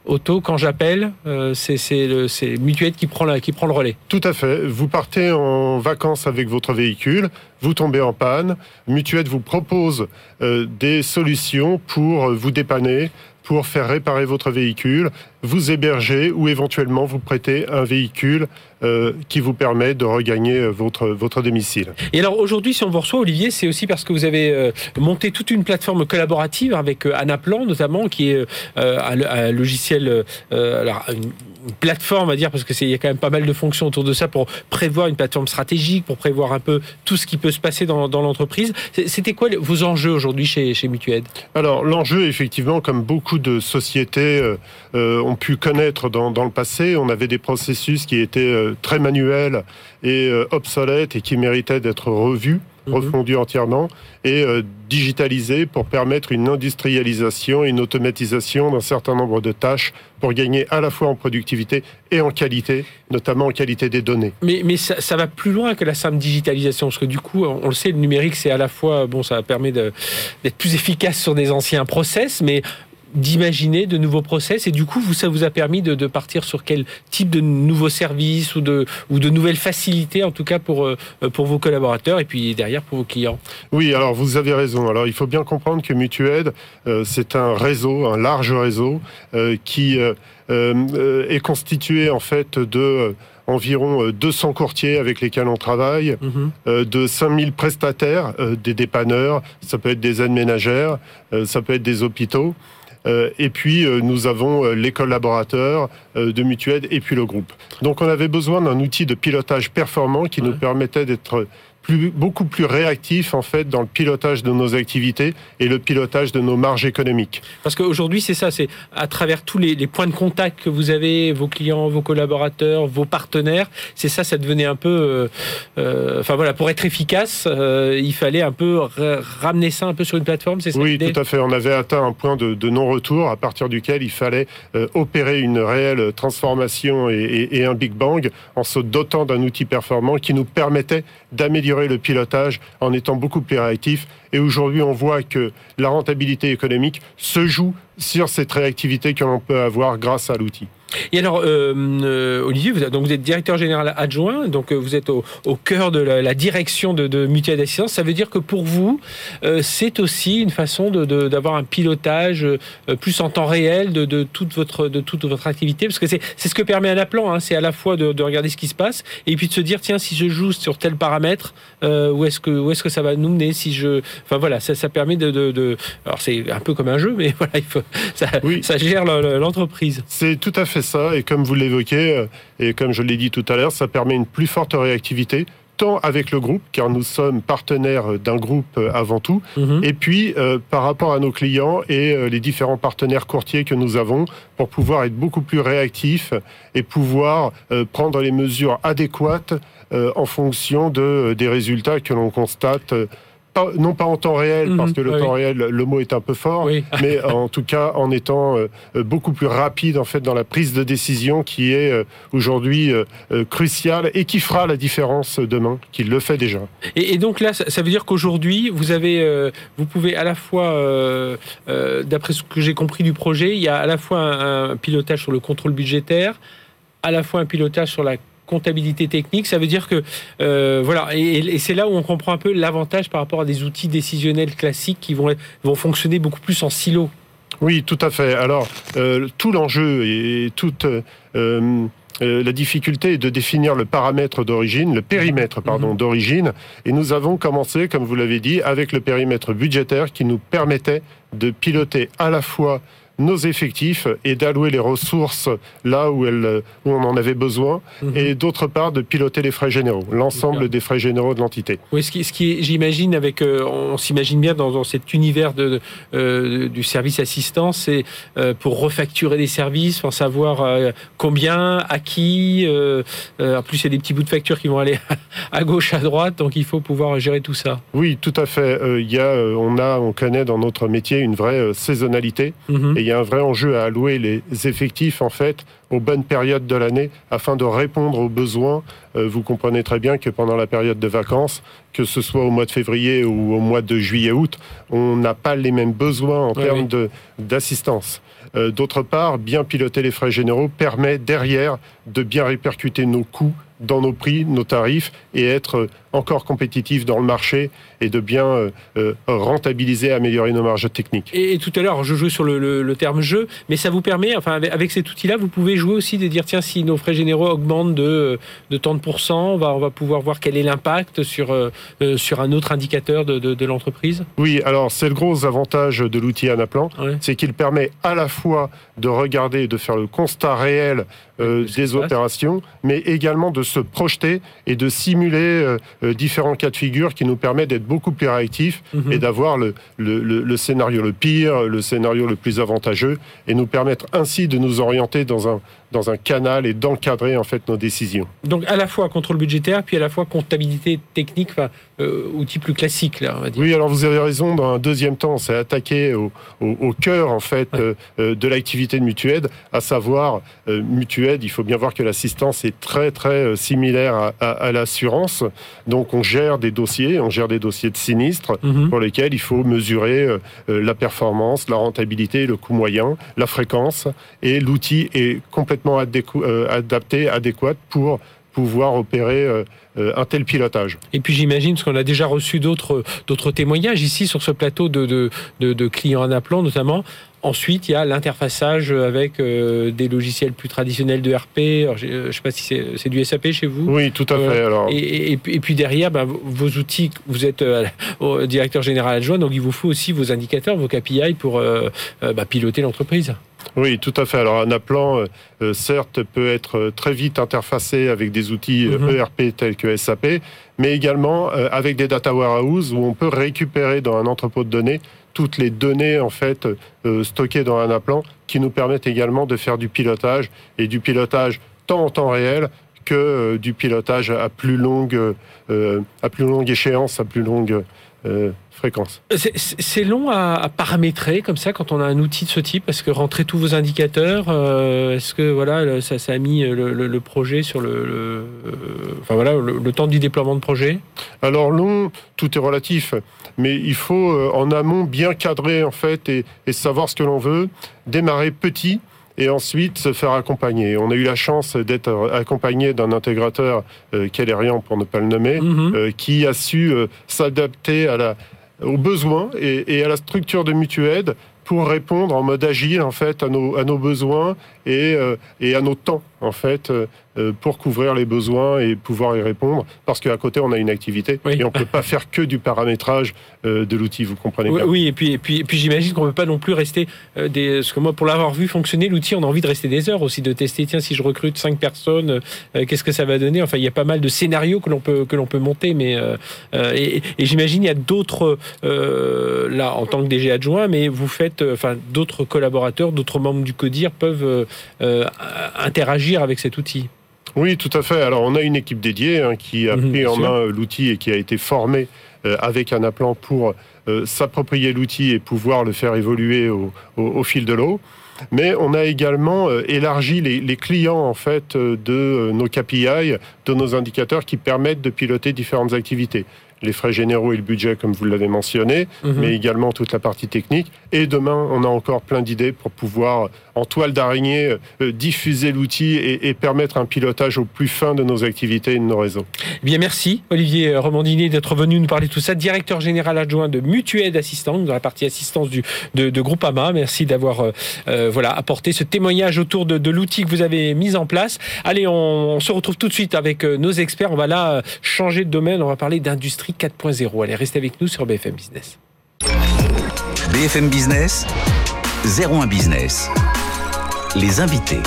auto, quand j'appelle, euh, c'est Mutued qui prend qui prend le relais. Tout à fait. Vous partez en vacances avec votre véhicule, vous tombez en panne. Mutued vous propose euh, des solutions pour vous dépanner, pour faire réparer votre véhicule, vous héberger ou éventuellement vous prêter un véhicule euh, qui vous permet de regagner euh, votre, votre domicile. Et alors aujourd'hui, si on vous reçoit, Olivier, c'est aussi parce que vous avez euh, monté toute une plateforme collaborative avec euh, Anaplan notamment, qui est un, un logiciel, alors une, une plateforme à dire, parce que c'est il y a quand même pas mal de fonctions autour de ça pour prévoir une plateforme stratégique, pour prévoir un peu tout ce qui peut se passer dans, dans l'entreprise. C'était quoi vos enjeux aujourd'hui chez, chez Mutued Alors l'enjeu, effectivement, comme beaucoup de sociétés euh, ont pu connaître dans, dans le passé, on avait des processus qui étaient euh, très manuels et euh, obsolètes et qui méritaient d'être revus, Mhm. refondus entièrement et euh, digitalisés pour permettre une industrialisation et une automatisation d'un certain nombre de tâches pour gagner à la fois en productivité et en qualité, notamment en qualité des données. Mais, mais ça, ça va plus loin que la simple digitalisation, parce que du coup, on, on le sait, le numérique, c'est à la fois, bon, ça permet d'être plus efficace sur des anciens process, mais d'imaginer de nouveaux process et du coup vous ça vous a permis de, de partir sur quel type de nouveaux services ou de ou de nouvelles facilités en tout cas pour euh, pour vos collaborateurs et puis derrière pour vos clients? Oui, alors vous avez raison. Alors il faut bien comprendre que Mutued, euh, c'est un réseau, un large réseau, euh, qui euh, euh, est constitué en fait de environ euh, 200 courtiers avec lesquels on travaille, euh, de 5000 prestataires, euh, des dépanneurs, ça peut être des aides ménagères, euh, ça peut être des hôpitaux. Euh, et puis, euh, nous avons euh, les collaborateurs de Mutued et puis le groupe. Donc, on avait besoin d'un outil de pilotage performant qui nous permettait d'être plus, beaucoup plus réactif en fait dans le pilotage de nos activités et le pilotage de nos marges économiques. Parce qu'aujourd'hui, c'est ça, c'est à travers tous les, les points de contact que vous avez, vos clients, vos collaborateurs, vos partenaires, c'est ça, ça devenait un peu... euh, euh, Enfin voilà, pour être efficace, euh, il fallait un peu ra- ramener ça un peu sur une plateforme, c'est ça Oui, tout à fait. On avait atteint un point de, de non-retour à partir duquel il fallait euh, opérer une réelle transformation et, et- et un Big Bang en se dotant d'un outil performant qui nous permettait d'améliorer le pilotage en étant beaucoup plus réactif. Et aujourd'hui, on voit que la rentabilité économique se joue sur cette réactivité que l'on peut avoir grâce à l'outil. Et alors, euh, euh, Olivier, vous êtes, donc vous êtes directeur général adjoint, donc euh, vous êtes au, au cœur de la, la direction de, de Mutuelle d'Assistance. Ça veut dire que pour vous, euh, c'est aussi une façon de- de- d'avoir un pilotage plus en temps réel de, de toute votre de toute votre activité, parce que c'est c'est ce que permet un appelant. Hein, c'est à la fois de, de regarder ce qui se passe et puis de se dire tiens si je joue sur tel paramètre, où est-ce que où est-ce que ça va nous mener Si je, enfin voilà, ça, ça permet de, de, de- alors c'est un peu comme un jeu, mais voilà, il faut ça, Oui. ça gère le- le- l'entreprise. C'est tout à fait ça, et comme vous l'évoquez, euh, et comme je l'ai dit tout à l'heure, ça permet une plus forte réactivité, tant avec le groupe, car nous sommes partenaires d'un groupe euh, avant tout, Mhm. et puis euh, par rapport à nos clients et euh, les différents partenaires courtiers que nous avons, pour pouvoir être beaucoup plus réactifs et pouvoir euh, prendre les mesures adéquates euh, en fonction de, euh, des résultats que l'on constate. Pas- non pas en temps réel, Mhm, parce que le oui. temps réel, le mot est un peu fort, Oui. mais en tout cas en étant euh, euh, beaucoup plus rapide en fait dans la prise de décision qui est euh, aujourd'hui cruciale et qui fera la différence demain, qui le fait déjà. Et, et donc là, ça, ça veut dire qu'aujourd'hui, vous avez, euh, vous pouvez à la fois, euh, euh, d'après ce que j'ai compris du projet, il y a à la fois un, un pilotage sur le contrôle budgétaire, à la fois un pilotage sur la comptabilité technique. Ça veut dire que euh, voilà, et, et c'est là où on comprend un peu l'avantage par rapport à des outils décisionnels classiques qui vont vont fonctionner beaucoup plus en silo. Oui, tout à fait. Alors, euh, tout l'enjeu et toute euh, euh, la difficulté est de définir le paramètre d'origine, le périmètre, pardon, d'origine. Et nous avons commencé, comme vous l'avez dit, avec le périmètre budgétaire qui nous permettait de piloter à la fois nos effectifs et d'allouer les ressources là où, elles, où on en avait besoin, Mhm. et d'autre part de piloter les frais généraux, l'ensemble des frais généraux de l'entité. Oui, ce qui, ce qui j'imagine, avec, euh, on s'imagine bien dans, dans cet univers de, euh, du service assistance, c'est euh, pour refacturer des services, pour savoir combien, à qui. en plus, il y a des petits bouts de facture qui vont aller à gauche, à droite, donc il faut pouvoir gérer tout ça. Oui, tout à fait. Il y a, on a, on connaît dans notre métier une vraie saisonnalité. Mhm. Et il y a un vrai enjeu à allouer les effectifs, en fait, aux bonnes périodes de l'année afin de répondre aux besoins. Euh, vous comprenez très bien que pendant la période de vacances, que ce soit au mois de février ou au mois de juillet-août, on n'a pas les mêmes besoins en Oui, termes oui. d'assistance. Euh, D'autre part, bien piloter les frais généraux permet derrière de bien répercuter nos coûts dans nos prix, nos tarifs, et être encore compétitif dans le marché et de bien euh, euh, rentabiliser, améliorer nos marges techniques. Et, tout à l'heure, je jouais sur le, le- le terme jeu, mais ça vous permet, enfin, avec, avec cet outil-là, vous pouvez jouer aussi de dire tiens, si nos frais généraux augmentent de, de tant de pourcents, on va, on va pouvoir voir quel est l'impact sur, euh, sur un autre indicateur de, de, de l'entreprise. Oui, alors c'est le gros avantage de l'outil Anaplan, Ouais. c'est qu'il permet à la fois de regarder et de faire le constat réel euh, des passe. opérations, mais également de se projeter et de simuler euh, euh, différents cas de figure qui nous permettent d'être beaucoup plus réactifs Mhm. et d'avoir le, le- le- le scénario le pire, le scénario le plus avantageux, et nous permettre ainsi de nous orienter dans un, dans un canal et d'encadrer en fait nos décisions. Donc à la fois contrôle budgétaire, puis à la fois comptabilité technique, enfin, euh, outil plus classique, là, on va dire. Oui, alors vous avez raison. Dans un deuxième temps, c'est attaquer au, au- au cœur en fait Ouais. euh, euh, de l'activité de Mutued, à savoir euh. Il faut bien voir que l'assistance est très très similaire à, à- à l'assurance. Donc on gère des dossiers, on gère des dossiers de sinistres Mhm. pour lesquels il faut mesurer la performance, la rentabilité, le coût moyen, la fréquence, et l'outil est complètement adéqu- euh, adapté, adéquat pour pouvoir opérer euh, euh, un tel pilotage. Et puis j'imagine, parce qu'on a déjà reçu d'autres témoignages ici sur ce plateau de, de clients en appelant, notamment, ensuite, il y a l'interfaçage avec euh, des logiciels plus traditionnels de RP. Alors, je ne sais pas si c'est du SAP chez vous. Oui, tout à fait. Alors... Et, et, puis derrière, ben, vos outils, vous êtes au directeur général adjoint, donc il vous faut aussi vos indicateurs, vos KPI pour bah, piloter l'entreprise. Oui, tout à fait. Alors un appelant, certes, peut être très vite interfacé avec des outils ERP mhm. e tels que SAP, mais également avec des data warehouses où on peut récupérer dans un entrepôt de données toutes les données en fait euh, stockées dans un appelant qui nous permettent également de faire du pilotage et du pilotage tant en temps réel que euh, du pilotage à plus longue euh, à plus longue échéance, à plus longue fréquence. C'est long à, paramétrer comme ça quand on a un outil de ce type? Parce que rentrer tous vos indicateurs, euh, est-ce que voilà ça, ça a mis le, projet sur le, enfin voilà le, temps du déploiement de projet? Alors long, tout est relatif, mais il faut euh, en amont bien cadrer en fait et, savoir ce que l'on veut, démarrer petit et ensuite se faire accompagner. On a eu la chance d'être accompagné d'un intégrateur, euh, pour ne pas le nommer, mm-hmm. euh, qui a su s'adapter à la, aux besoins et, à la structure de Mutuaide pour répondre en mode agile en fait à nos, à nos besoins et, euh, et à nos temps en fait euh, euh, pour couvrir les besoins et pouvoir y répondre parce qu'à côté on a une activité et on peut pas faire que du paramétrage de l'outil vous comprenez oui, bien. oui et puis et puis, puis j'imagine qu'on peut pas non plus rester des parce que moi pour l'avoir vu fonctionner l'outil on a envie de rester des heures aussi de tester tiens si je recrute cinq personnes qu'est-ce que ça va donner? Enfin il y a pas mal de scénarios que l'on peut que l'on peut monter mais et, et j'imagine il y a d'autres là en tant que DG adjoint mais vous faites enfin d'autres collaborateurs d'autres membres du CODIR peuvent euh, interagir avec cet outil. Oui, tout à fait. Alors, on a une équipe dédiée hein, qui a mhm, pris en main l'outil et qui a été formée euh, avec un appelant pour euh, s'approprier l'outil et pouvoir le faire évoluer au, fil de l'eau. Mais on a également élargi les, les, clients en fait de nos KPI, de nos indicateurs qui permettent de piloter différentes activités les frais généraux et le budget, comme vous l'avez mentionné, mhm. mais également toute la partie technique. Et demain, on a encore plein d'idées pour pouvoir, en toile d'araignée, euh, diffuser l'outil et, permettre un pilotage au plus fin de nos activités et de nos réseaux. Eh bien, merci Olivier Romandini d'être venu nous parler de tout ça, directeur général adjoint de Mutuaide Assistance, dans la partie assistance du, de, de Groupama. Merci d'avoir euh, euh, voilà, apporté ce témoignage autour de, l'outil que vous avez mis en place. Allez, on, on, se retrouve tout de suite avec nos experts. On va là changer de domaine, on va parler d'industrie 4.0. Allez, restez avec nous sur BFM Business. BFM Business, 01 Business. Les invités.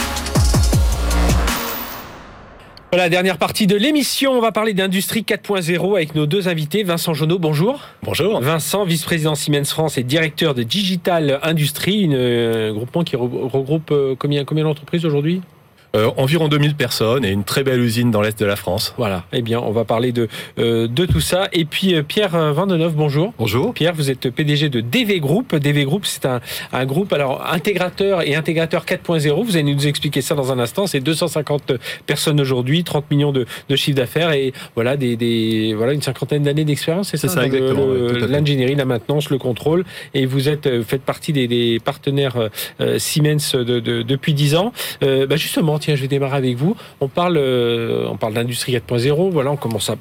Voilà, dernière partie de l'émission. On va parler d'industrie 4.0 avec nos deux invités. Vincent Jonot, bonjour. Bonjour. Vincent, vice-président Siemens France et directeur de Digital Industrie, un euh, groupement qui regroupe euh, combien, combien d'entreprises aujourd'hui? Euh, environ 2000 personnes et une très belle usine dans l'est de la France. Voilà. Eh bien, on va parler de euh, de tout ça. Et puis euh, Pierre Vandeneuve, bonjour. Bonjour. Pierre, vous êtes PDG de DV Group. DV Group, c'est un, un groupe alors intégrateur et intégrateur 4.0. Vous allez nous expliquer ça dans un instant. C'est 250 personnes aujourd'hui, 30 millions de, de chiffre d'affaires et voilà des, des, voilà une cinquantaine d'années d'expérience. C'est ça, ça exactement. L'ingénierie, la maintenance, le contrôle. Et vous êtes faites partie des, des partenaires Siemens de, de, depuis 10 ans. Bah justement, je vais démarrer avec vous. On parle, euh, on parle d'industrie 4.0. Voilà, on commence à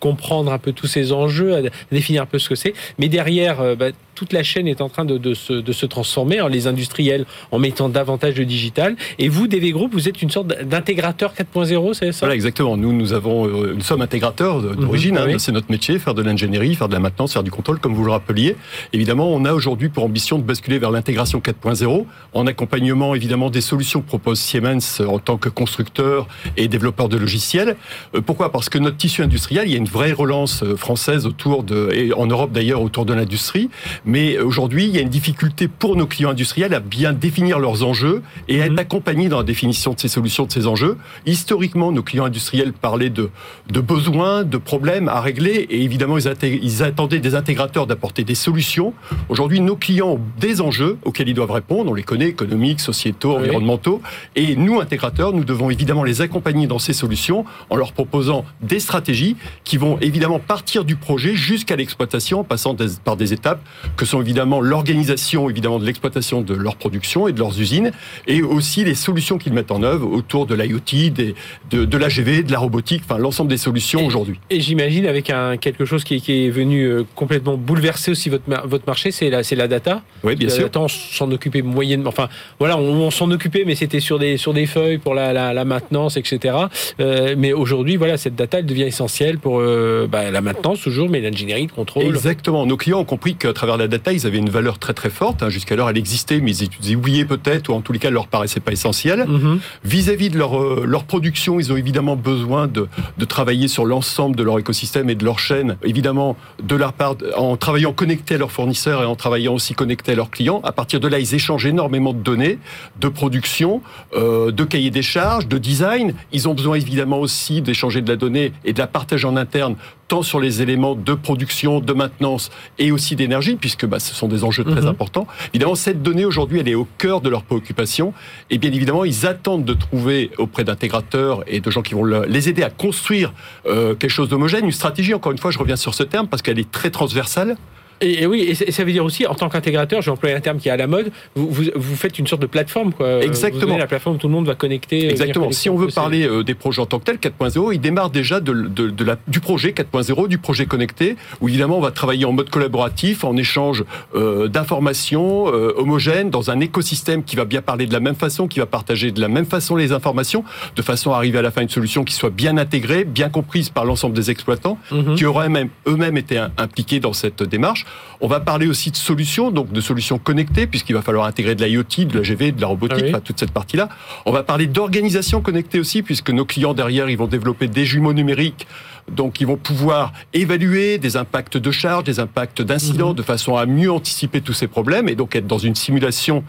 comprendre un peu tous ces enjeux, à définir un peu ce que c'est. Mais derrière, euh, bah, toute la chaîne est en train de, se, de se, transformer, les industriels en mettant davantage de digital. Et vous, DV Group, vous êtes une sorte d'intégrateur 4.0, c'est ça? Voilà, exactement. Nous, nous, avons, euh, intégrateurs d'origine. Mhm, hein. C'est notre métier, faire de l'ingénierie, faire de la maintenance, faire du contrôle, comme vous le rappeliez. Évidemment, on a aujourd'hui pour ambition de basculer vers l'intégration 4.0, en accompagnement évidemment des solutions que propose Siemens en tant que constructeur et développeur de logiciels. Euh, pourquoi? Parce que notre tissu industriel, il y a une vraie relance euh, française autour de, et en Europe d'ailleurs, autour de l'industrie. Mais aujourd'hui, il y a une difficulté pour nos clients industriels à bien définir leurs enjeux et à être mhm. accompagnés dans la définition de ces solutions, de ces enjeux. Historiquement, nos clients industriels parlaient de, de besoins, de problèmes à régler et évidemment, ils, ils attendaient des intégrateurs d'apporter des solutions. Aujourd'hui, nos clients ont des enjeux auxquels ils doivent répondre. On les connaît, économiques, sociétaux, environnementaux. Et nous, intégrateurs, nous devons évidemment les accompagner dans ces solutions en leur proposant des stratégies qui vont évidemment partir du projet jusqu'à l'exploitation en passant par des étapes que sont évidemment l'organisation évidemment de l'exploitation de leur production et de leurs usines, et aussi les solutions qu'ils mettent en œuvre autour de l'IoT, des, de, de l'AGV, de la robotique, enfin l'ensemble des solutions aujourd'hui. Et j'imagine avec un, quelque chose qui, qui est venu euh, complètement bouleverser aussi votre, votre marché, c'est la, c'est la data. Oui, bien la sûr. data, on s'en occupait moyennement. Enfin, voilà, on, on s'en occupait, mais c'était sur des, sur des feuilles pour la, la, la maintenance, etc. Euh, mais aujourd'hui, voilà, cette data, elle devient essentielle pour euh, bah, la maintenance toujours, mais l'ingénierie, le contrôle. Exactement. Nos clients ont compris qu'à travers la data, ils avaient une valeur très très forte. hein. Jusqu'alors, elle existait, mais ils oubliaient peut-être, ou en tous les cas, elle leur paraissait pas essentielle. Mhm. Vis-à-vis de leur, euh, leur production, ils ont évidemment besoin de, de travailler sur l'ensemble de leur écosystème et de leur chaîne. Évidemment, de leur part, en travaillant connecté à leurs fournisseurs et en travaillant aussi connecté à leurs clients. À partir de là, ils échangent énormément de données, de production, euh, de cahiers des charges, de design. Ils ont besoin évidemment aussi d'échanger de la donnée et de la partager en interne tant sur les éléments de production, de maintenance et aussi d'énergie, puisque bah, ce sont des enjeux très Mhm. importants. Évidemment, cette donnée aujourd'hui, elle est au cœur de leurs préoccupations. Et bien évidemment, ils attendent de trouver auprès d'intégrateurs et de gens qui vont le- les aider à construire euh, quelque chose d'homogène, une stratégie. Encore une fois, je reviens sur ce terme parce qu'elle est très transversale. Et, et oui, et ça- et ça veut dire aussi, en tant qu'intégrateur, j'ai employé un terme qui est à la mode, vous, vous, vous faites une sorte de plateforme, quoi. Exactement. Vous la plateforme où tout le monde va connecter. euh, Exactement. Si on veut parler euh, des projets en tant que tel, 4.0, il démarre déjà de, de- de la, du projet 4.0, du projet connecté, où évidemment on va travailler en mode collaboratif, en échange euh, d'informations euh, homogènes, dans un écosystème qui va bien parler de la même façon, qui va partager de la même façon les informations, de façon à arriver à la fin à une solution qui soit bien intégrée, bien comprise par l'ensemble des exploitants, Mhm. qui auraient même eux-mêmes été im- impliqués dans cette démarche. On va parler aussi de solutions, donc de solutions connectées, puisqu'il va falloir intégrer de l'IoT, de l'AGV, de la robotique, oui. enfin, toute cette partie-là. On va parler d'organisation connectée aussi, puisque nos clients derrière, ils vont développer des jumeaux numériques. Donc, ils vont pouvoir évaluer des impacts de charge, des impacts d'incidents, Mhm. de façon à mieux anticiper tous ces problèmes et donc être dans une simulation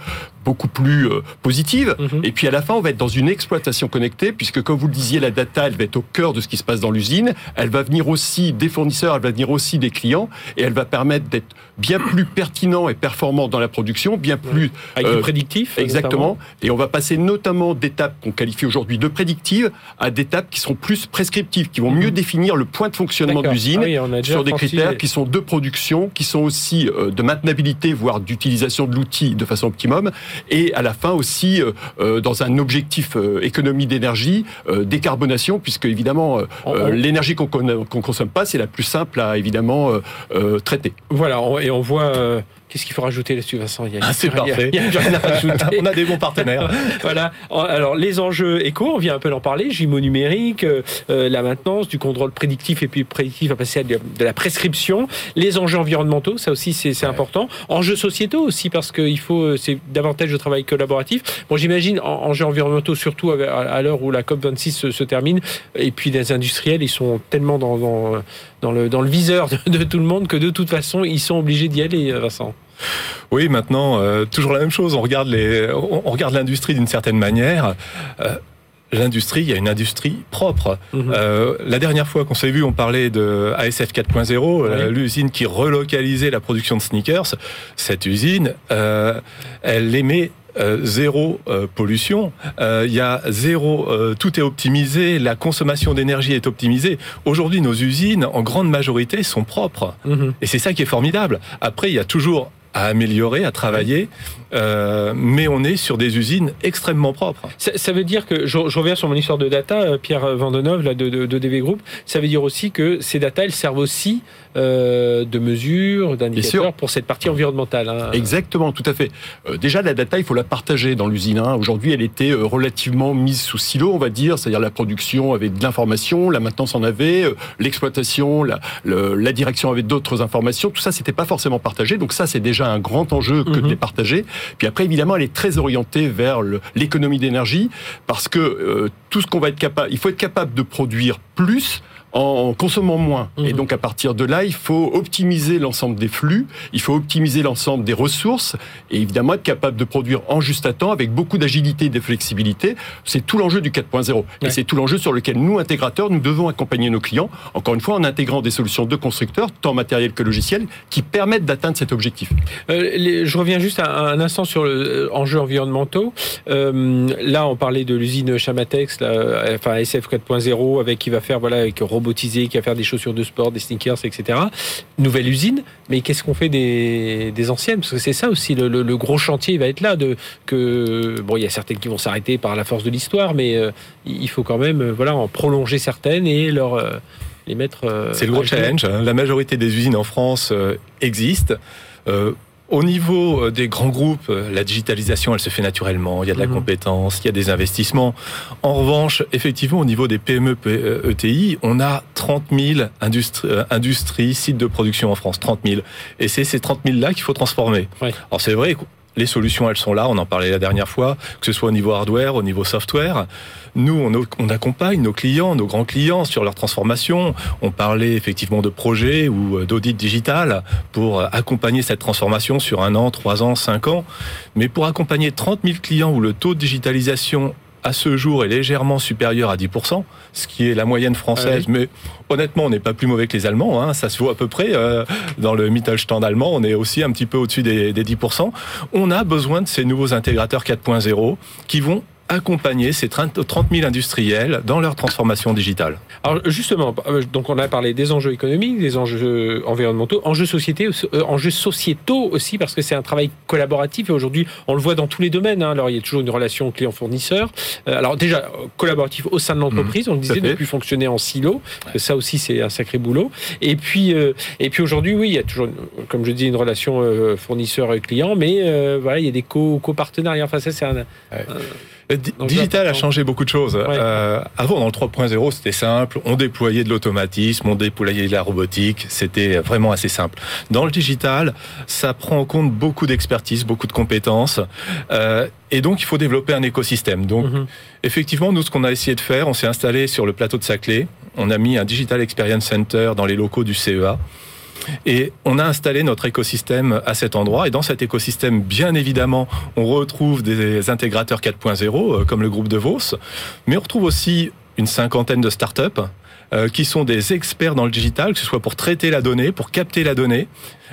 beaucoup plus euh, positive. Mhm. Et puis à la fin, on va être dans une exploitation connectée, puisque comme vous le disiez, la data, elle va être au cœur de ce qui se passe dans l'usine. Elle va venir aussi des fournisseurs, elle va venir aussi des clients, et elle va permettre d'être bien plus pertinent et performant dans la production, bien plus Avec euh, du prédictif. Exactement. Et on va passer notamment d'étapes qu'on qualifie aujourd'hui de prédictives à d'étapes qui seront plus prescriptives, qui vont mieux définir le point de fonctionnement l'usine Ah oui, sur des critères les- qui sont de production, qui sont aussi euh, de maintenabilité, voire d'utilisation de l'outil de façon optimum, et à la fin aussi euh, euh, dans un objectif euh, économie d'énergie, euh, décarbonation, puisque évidemment l'énergie qu'on qu'on consomme pas, c'est la plus simple à évidemment traiter. Voilà, et on voit. Qu'est-ce qu'il faut rajouter là-dessus, Vincent? Il y a- Ah, c'est il y a- parfait. Il a, rien à rajouter. On a des bons partenaires. voilà. Alors, les enjeux éco, on vient un peu d'en parler, jumeaux numériques, euh, euh, la maintenance, du contrôle prédictif, et puis prédictif va passer à de, de la prescription. Les enjeux environnementaux, ça aussi, c'est important. Enjeux sociétaux aussi, parce qu'il faut, euh, c'est davantage de travail collaboratif. Bon, j'imagine, en, enjeux environnementaux, surtout à, à l'heure où la COP26 se, se termine, et puis les industriels, ils sont tellement dans, dans, dans le, dans le viseur de, de tout le monde que de toute façon, ils sont obligés d'y aller, euh, Vincent. Oui, maintenant, euh, toujours la même chose. On regarde les, on on regarde l'industrie d'une certaine manière. Euh, L'industrie, il y a une industrie propre. Mhm. Euh, la dernière fois qu'on s'est vu, on parlait de ASF 4.0, euh, Oui. l'usine qui relocalisait la production de sneakers. Cette usine, euh, elle émet euh, zéro euh, pollution. Euh, Il y a zéro, euh, tout est optimisé, la consommation d'énergie est optimisée. Aujourd'hui, nos usines, en grande majorité, sont propres. Mhm. Et c'est ça qui est formidable. Après, il y a toujours à améliorer, à travailler, euh, mais on est sur des usines extrêmement propres. Ça, ça veut dire que, je, je reviens sur mon histoire de data, euh, Pierre Vandeneuve, là, de, de, de DV Group, ça veut dire aussi que ces data, elles servent aussi euh, de mesures, d'indicateurs sûr. pour cette partie environnementale. hein. Exactement, tout à fait. Euh, déjà, la data, il faut la partager dans l'usine. hein. Aujourd'hui, elle était euh, relativement mise sous silo, on va dire, c'est-à-dire la production avait de l'information, la maintenance en avait, euh, l'exploitation, la, le- la direction avait d'autres informations. Tout ça, c'était pas forcément partagé. Donc ça, c'est déjà un grand enjeu que Mhm. de les partager. Puis après, évidemment, elle est très orientée vers l'économie d'énergie parce que euh, tout ce qu'on va être capable, il faut être capable de produire plus en consommant moins. Mhm. Et donc à partir de là, il faut optimiser l'ensemble des flux, il faut optimiser l'ensemble des ressources et évidemment être capable de produire en juste à temps avec beaucoup d'agilité et de flexibilité. C'est tout l'enjeu du 4.0 Ouais. et c'est tout l'enjeu sur lequel nous intégrateurs nous devons accompagner nos clients. Encore une fois, en intégrant des solutions de constructeurs, tant matériel que logiciel, qui permettent d'atteindre cet objectif. Euh, les- je reviens juste un, un instant sur le euh, enjeux environnementaux. Euh, là, on parlait de l'usine Chamatex, là, enfin SF 4.0, avec qui va faire voilà avec robotiser, qui va faire des chaussures de sport, des sneakers, etc. Nouvelle usine, mais qu'est-ce qu'on fait des, des anciennes? Parce que c'est ça aussi, le, le- le gros chantier va être là. De, que, bon, il y a certaines qui vont s'arrêter par la force de l'histoire, mais euh, il faut quand même euh, voilà, en prolonger certaines et leur, euh, les mettre. euh, C'est le gros challenge. hein. La majorité des usines en France existent. Au niveau euh, des grands groupes, euh, la digitalisation, elle se fait naturellement. Il y a de la Mhm. compétence, il y a des investissements. En revanche, effectivement, au niveau des PME, P- euh, ETI, on a 30 000 industries, industries, sites de production en France. 30 000. Et c'est ces 30 000 là qu'il faut transformer. Ouais. Alors c'est vrai les solutions, elles sont là. On en parlait la dernière fois, que ce soit au niveau hardware, au niveau software. Nous, on, accompagne nos clients, nos grands clients sur leur transformation. On parlait effectivement de projets ou euh, d'audit digital pour euh, accompagner cette transformation sur un an, trois ans, cinq ans. Mais pour accompagner 30 000 clients où le taux de digitalisation à ce jour est légèrement supérieur à 10%, ce qui est la moyenne française. Mais honnêtement, on n'est pas plus mauvais que les Allemands. hein, ça se vaut à peu près. euh, dans le Mittelstand allemand, on est aussi un petit peu au-dessus des, des 10%. On a besoin de ces nouveaux intégrateurs 4.0 qui vont accompagner ces 30 30 000 industriels dans leur transformation digitale. Alors justement, euh, donc on a parlé des enjeux économiques, des enjeux environnementaux, enjeux sociétés, euh, enjeux sociétaux aussi parce que c'est un travail collaboratif et aujourd'hui on le voit dans tous les domaines. hein. Alors il y a toujours une relation client-fournisseur. Euh, Alors déjà collaboratif au sein de l'entreprise, on le disait, ne plus fonctionner en silo. Ça aussi c'est un sacré boulot. Et puis euh, et puis aujourd'hui oui, il y a toujours, comme je dis, une relation fournisseur-client, mais euh, voilà il y a des co- copartenariats. Enfin ça c'est un, Donc, digital a changé beaucoup de choses. Euh, avant, dans le 3.0, c'était simple. On déployait de l'automatisme, on déployait de la robotique. C'était vraiment assez simple. Dans le digital, ça prend en compte beaucoup d'expertise, beaucoup de compétences. Euh, et donc, il faut développer un écosystème. Donc, Mhm. effectivement, nous, ce qu'on a essayé de faire, on s'est installé sur le plateau de Saclay. On a mis un Digital Experience Center dans les locaux du CEA. Et on a installé notre écosystème à cet endroit. Et dans cet écosystème, bien évidemment, on retrouve des intégrateurs 4.0, euh, comme le groupe de Vos, mais on retrouve aussi une cinquantaine de startups qui sont des experts dans le digital, que ce soit pour traiter la donnée, pour capter la donnée,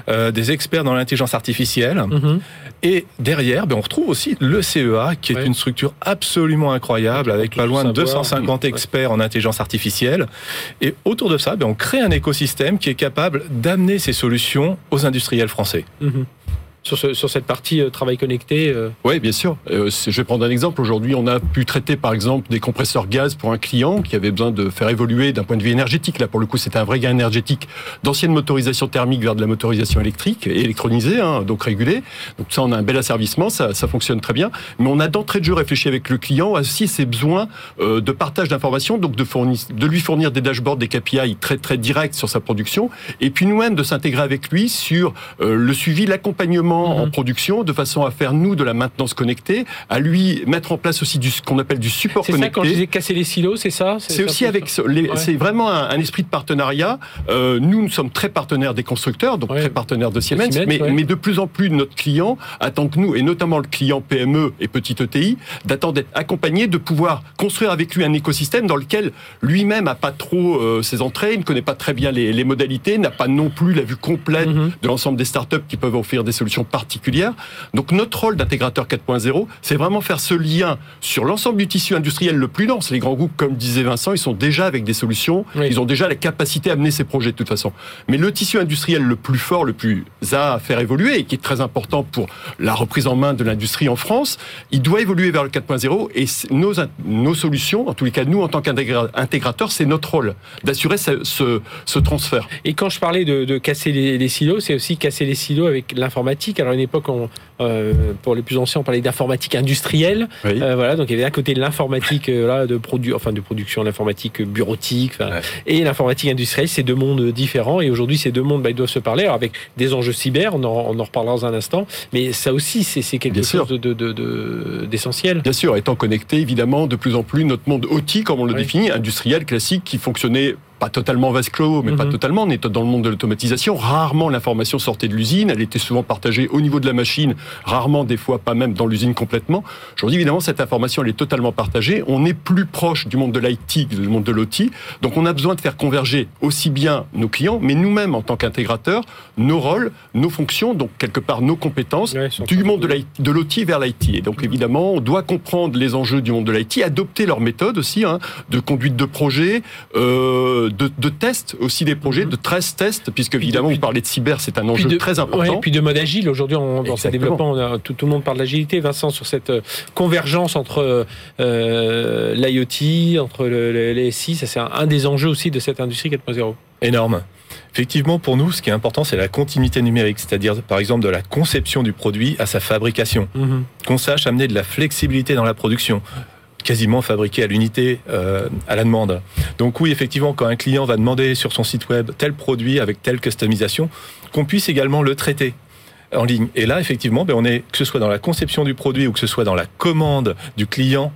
euh, des experts dans l'intelligence artificielle. Mhm. Et derrière, ben, on retrouve aussi le CEA, qui est Ouais. une structure absolument incroyable, avec pas loin de savoir. 250 Ouais. experts en intelligence artificielle. Et autour de ça, ben, on crée un écosystème qui est capable d'amener ces solutions aux industriels français. Mhm. Sur, ce- sur cette partie euh, travail connecté. euh, Oui, bien sûr. Euh, je vais prendre un exemple. Aujourd'hui, on a pu traiter, par exemple, des compresseurs gaz pour un client qui avait besoin de faire évoluer d'un point de vue énergétique. Là, pour le coup, c'était un vrai gain énergétique d'ancienne motorisation thermique vers de la motorisation électrique et électronisée, hein, donc régulée. Donc ça, on a un bel asservissement, ça, fonctionne très bien. Mais on a d'entrée de jeu réfléchi avec le client à aussi ses besoins de partage d'informations, donc de, fourni- de lui fournir des dashboards, des KPI très très directs sur sa production, et puis nous-mêmes de s'intégrer avec lui sur le suivi, l'accompagnement en Mhm. production, de façon à faire nous de la maintenance connectée, à lui mettre en place aussi du ce qu'on appelle du support C'est ça quand je connecté. disais casser les silos, c'est ça C'est aussi avec ce- les- Ouais. c'est vraiment un, un esprit de partenariat. Euh, nous, nous sommes très partenaires des constructeurs, donc Ouais. très partenaires de Siemens, Siemens, mais, ouais. mais de plus en plus notre client attend que nous, et notamment le client PME et petite ETI, d'attendre d'être accompagné, de pouvoir construire avec lui un écosystème dans lequel lui-même n'a pas trop euh, ses entrées, ne connaît pas très bien les, les modalités, n'a pas non plus la vue complète Mhm. de l'ensemble des startups qui peuvent offrir des solutions particulières. Donc notre rôle d'intégrateur 4.0, c'est vraiment faire ce lien sur l'ensemble du tissu industriel le plus dense. Les grands groupes, comme disait Vincent, ils sont déjà avec des solutions, Oui. ils ont déjà la capacité à mener ces projets de toute façon. Mais le tissu industriel le plus fort, le plus à faire évoluer et qui est très important pour la reprise en main de l'industrie en France, il doit évoluer vers le 4.0 et nos, nos solutions, en tous les cas nous en tant qu'intégrateur, c'est notre rôle d'assurer ce, ce- ce transfert. Et quand je parlais de, de casser les, les silos, c'est aussi casser les silos avec l'informatique. Alors à une époque, on, euh, pour les plus anciens, on parlait d'informatique industrielle. Oui. Euh, voilà, donc il y avait d'un côté l'informatique euh, là, de, produ enfin, de production, l'informatique bureautique, Ouais. et l'informatique industrielle. C'est deux mondes différents. Et aujourd'hui, ces deux mondes bah, ils doivent se parler alors, avec des enjeux cyber. On en, on en reparlera dans un instant. Mais ça aussi, c'est quelque Bien chose sûr. de- de- de- de- d'essentiel. Bien sûr, étant connecté, évidemment, de plus en plus, notre monde OT, comme on le Oui. définit, industriel, classique, qui fonctionnait pas totalement vase clos, mais pas Mhm. totalement. On est dans le monde de l'automatisation. Rarement l'information sortait de l'usine. Elle était souvent partagée au niveau de la machine. Rarement, des fois, pas même dans l'usine complètement. Aujourd'hui, évidemment, cette information, elle est totalement partagée. On est plus proche du monde de l'IT que du monde de l'OT. Donc, on a besoin de faire converger aussi bien nos clients, mais nous-mêmes, en tant qu'intégrateurs, nos rôles, nos fonctions, donc quelque part nos compétences, du monde de l'OT vers l'IT. Et donc évidemment, on doit comprendre les enjeux du monde de l'IT, adopter leurs méthodes aussi, hein, de conduite de projet, euh, de, tests, aussi des projets Mhm. de 13 tests, puisque Puis de- évidemment, vous parlez de cyber, c'est un enjeu de- très important. Ouais, puis de mode agile. Aujourd'hui, dans ce développement, on a- tout, tout le monde parle d'agilité. Vincent, sur cette euh, convergence entre euh, l'IoT, entre le, le- les SI, ça c'est un, un des enjeux aussi de cette industrie 4.0. Énorme. Effectivement, pour nous, ce qui est important, c'est la continuité numérique, c'est-à-dire, par exemple, de la conception du produit à sa fabrication. Mhm. Qu'on sache amener de la flexibilité dans la production quasiment fabriqué à l'unité euh, à la demande. Donc oui, effectivement, quand un client va demander sur son site web tel produit avec telle customisation, qu'on puisse également le traiter en ligne. Et là, effectivement, ben, on est que ce soit dans la conception du produit ou que ce soit dans la commande du client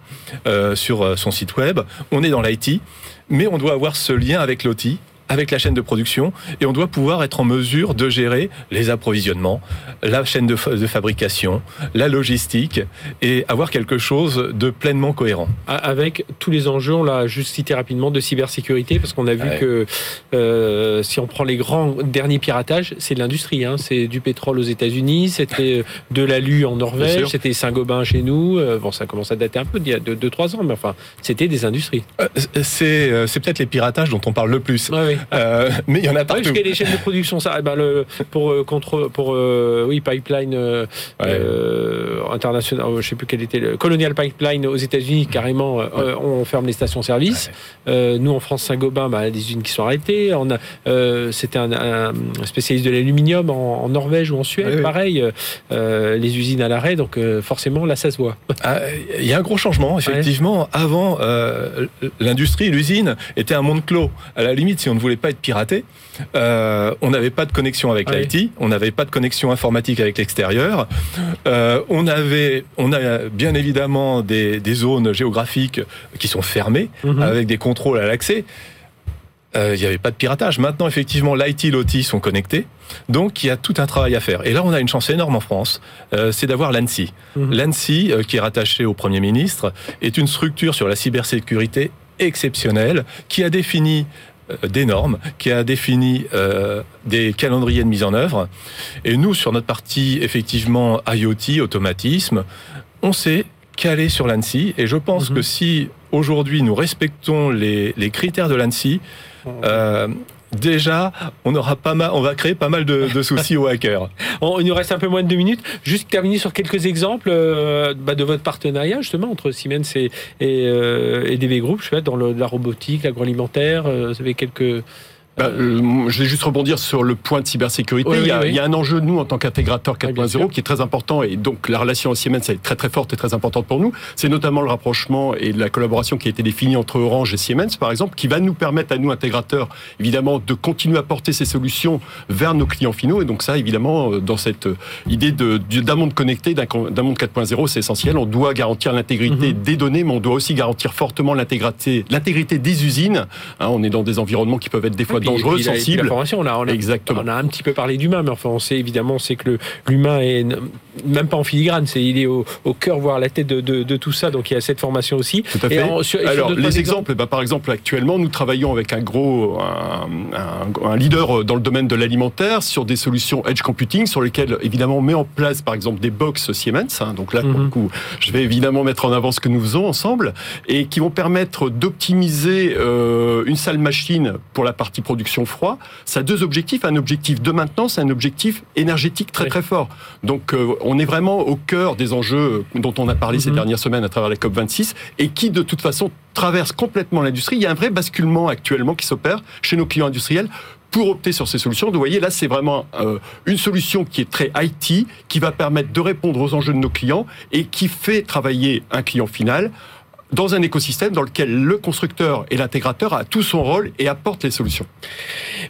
euh, sur euh, son site web, on est dans l'IT, mais on doit avoir ce lien avec l'OT avec la chaîne de production et on doit pouvoir être en mesure de gérer les approvisionnements, la chaîne de, fa- de fabrication, la logistique et avoir quelque chose de pleinement cohérent. Avec tous les enjeux, on l'a juste cité rapidement, de cybersécurité, parce qu'on a vu Ouais. que euh, si on prend les grands derniers piratages, c'est de l'industrie. Hein. C'est du pétrole aux États-Unis, c'était de l'alu en Norvège, c'était Saint-Gobain chez nous. Euh, Bon, ça commence à dater un peu, d'il y a 2-3 ans, mais enfin, c'était des industries. Euh, C'est euh, c'est peut-être les piratages dont on parle le plus. Euh, mais il y en a partout. jusqu'à les chaînes de production, ça, eh ben, le, pour euh, contre, pour euh, oui pipeline Ouais. international, je sais plus quel était le Colonial Pipeline aux États-Unis carrément, on ferme les stations-service. Nous en France Saint-Gobain, bah, des usines qui sont arrêtées. On a, c'était un, un spécialiste de l'aluminium en, en Norvège ou en Suède, pareil. les usines à l'arrêt, donc forcément là ça se voit. Ah, Il y a un gros changement, effectivement. Avant, l'industrie, l'usine était un monde clos. À la limite, si on ne voulait pas être piraté, euh, on n'avait pas de connexion avec l'IT, on n'avait pas de connexion informatique avec l'extérieur. Euh, on avait, on a bien évidemment des, des zones géographiques qui sont fermées, Mhm. avec des contrôles à l'accès. Euh, Il n'y avait pas de piratage. Maintenant, effectivement, l'IT et l'OT sont connectés. Donc, il y a tout un travail à faire. Et là, on a une chance énorme en France, euh, c'est d'avoir l'ANSI. Mhm. L'ANSI, euh, qui est rattaché au Premier ministre, est une structure sur la cybersécurité exceptionnelle qui a défini des normes, qui a défini euh, des calendriers de mise en œuvre. Et nous, sur notre partie, effectivement, IoT, automatisme, on s'est calé sur l'ANSI. Et je pense Mhm. que si aujourd'hui nous respectons les, les critères de l'ANSI, euh, déjà, on aura pas mal, on va créer pas mal de, de soucis aux hackers. On- il nous reste un peu moins de deux minutes. Juste terminer sur quelques exemples euh, bah, de votre partenariat justement entre Siemens et, et, euh, DB Group, je sais pas, dans la robotique, l'agroalimentaire. euh, vous avez quelques. Bah, euh, je vais juste rebondir sur le point de cybersécurité. Oui, il, y a, oui, il y a un enjeu, nous, en tant qu'intégrateur Oui, bien 4.0, sûr. qui est très important, et donc la relation au Siemens est très très forte et très importante pour nous. C'est notamment le rapprochement et la collaboration qui a été définie entre Orange et Siemens, par exemple, qui va nous permettre à nous, intégrateurs, évidemment, de continuer à porter ces solutions vers nos clients finaux. Et donc ça, évidemment, euh, dans cette euh, idée d'un monde connecté, d'un monde 4.0, c'est essentiel. On doit garantir l'intégrité Mhm. des données, mais on doit aussi garantir fortement l'intégrité l'intégrité des usines. Hein, on est dans des environnements qui peuvent être des fois Formation, on a, on a- Exactement. On a un petit peu parlé d'humain, mais enfin, on sait évidemment, sait que l'humain est même pas en filigrane, c'est il est au, au cœur, voire à la tête de, de- de tout ça. Donc il y a cette formation aussi. Tout à Et fait. en- sur- Alors, les exemples, ben, par exemple, actuellement, nous travaillons avec un gros, un, un- un leader dans le domaine de l'alimentaire sur des solutions edge computing sur lesquelles, évidemment, on met en place, par exemple, des box Siemens. hein. donc là, pour Mhm. le coup, je vais évidemment mettre en avant ce que nous faisons ensemble et qui vont permettre d'optimiser euh, une salle machine pour la partie production froid. Ça a deux objectifs, un objectif de maintenance et un objectif énergétique très Oui. très fort. Donc, euh, on est vraiment au cœur des enjeux dont on a parlé ces Mhm. dernières semaines à travers la COP 26 et qui, de toute façon, traverse complètement l'industrie. Il y a un vrai basculement actuellement qui s'opère chez nos clients industriels pour opter sur ces solutions. Donc, Vous voyez, là, c'est vraiment euh, une solution qui est très IT, qui va permettre de répondre aux enjeux de nos clients et qui fait travailler un client final dans un écosystème dans lequel le constructeur et l'intégrateur a tout son rôle et apporte les solutions.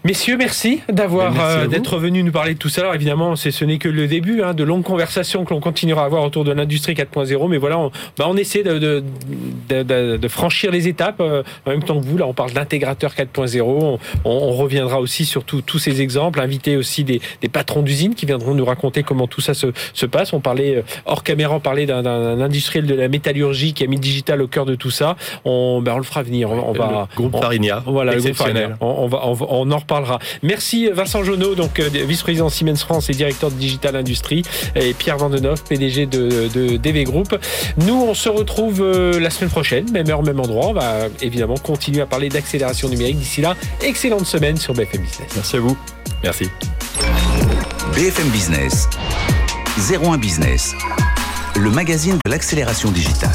Messieurs, merci d'avoir Ben, euh, d'être venus nous parler de tout ça. Alors évidemment, c'est ce n'est que le début hein, de longues conversations que l'on continuera à avoir autour de l'industrie 4.0. Mais voilà, on, bah, on essaie de, de, de- de- de franchir les étapes euh, en même temps que vous. Là, on parle d'intégrateur 4.0. On, on- on reviendra aussi sur tout- tous ces exemples, inviter aussi des, des patrons d'usines qui viendront nous raconter comment tout ça se, se passe. On parlait euh, hors caméra, on parlait d'un- d'un industriel de la métallurgie qui a mis le digital au cœur de tout ça. On, ben, on le fera venir. On, on va Le groupe on- Farinia, voilà, le groupe exceptionnel. Farinia. On, on va, on, va- on en reparlera. Merci Vincent Jonot, donc euh, vice-président Siemens France et directeur de Digital Industrie, et Pierre Vandenhoff, PDG de, de DV Group. Nous, on se retrouve euh, la semaine prochaine. prochaine, même heure, même endroit. On va évidemment continuer à parler d'accélération numérique. D'ici là, excellente semaine sur BFM Business. Merci à vous. Merci. BFM Business, 01 Business, le magazine de l'accélération digitale.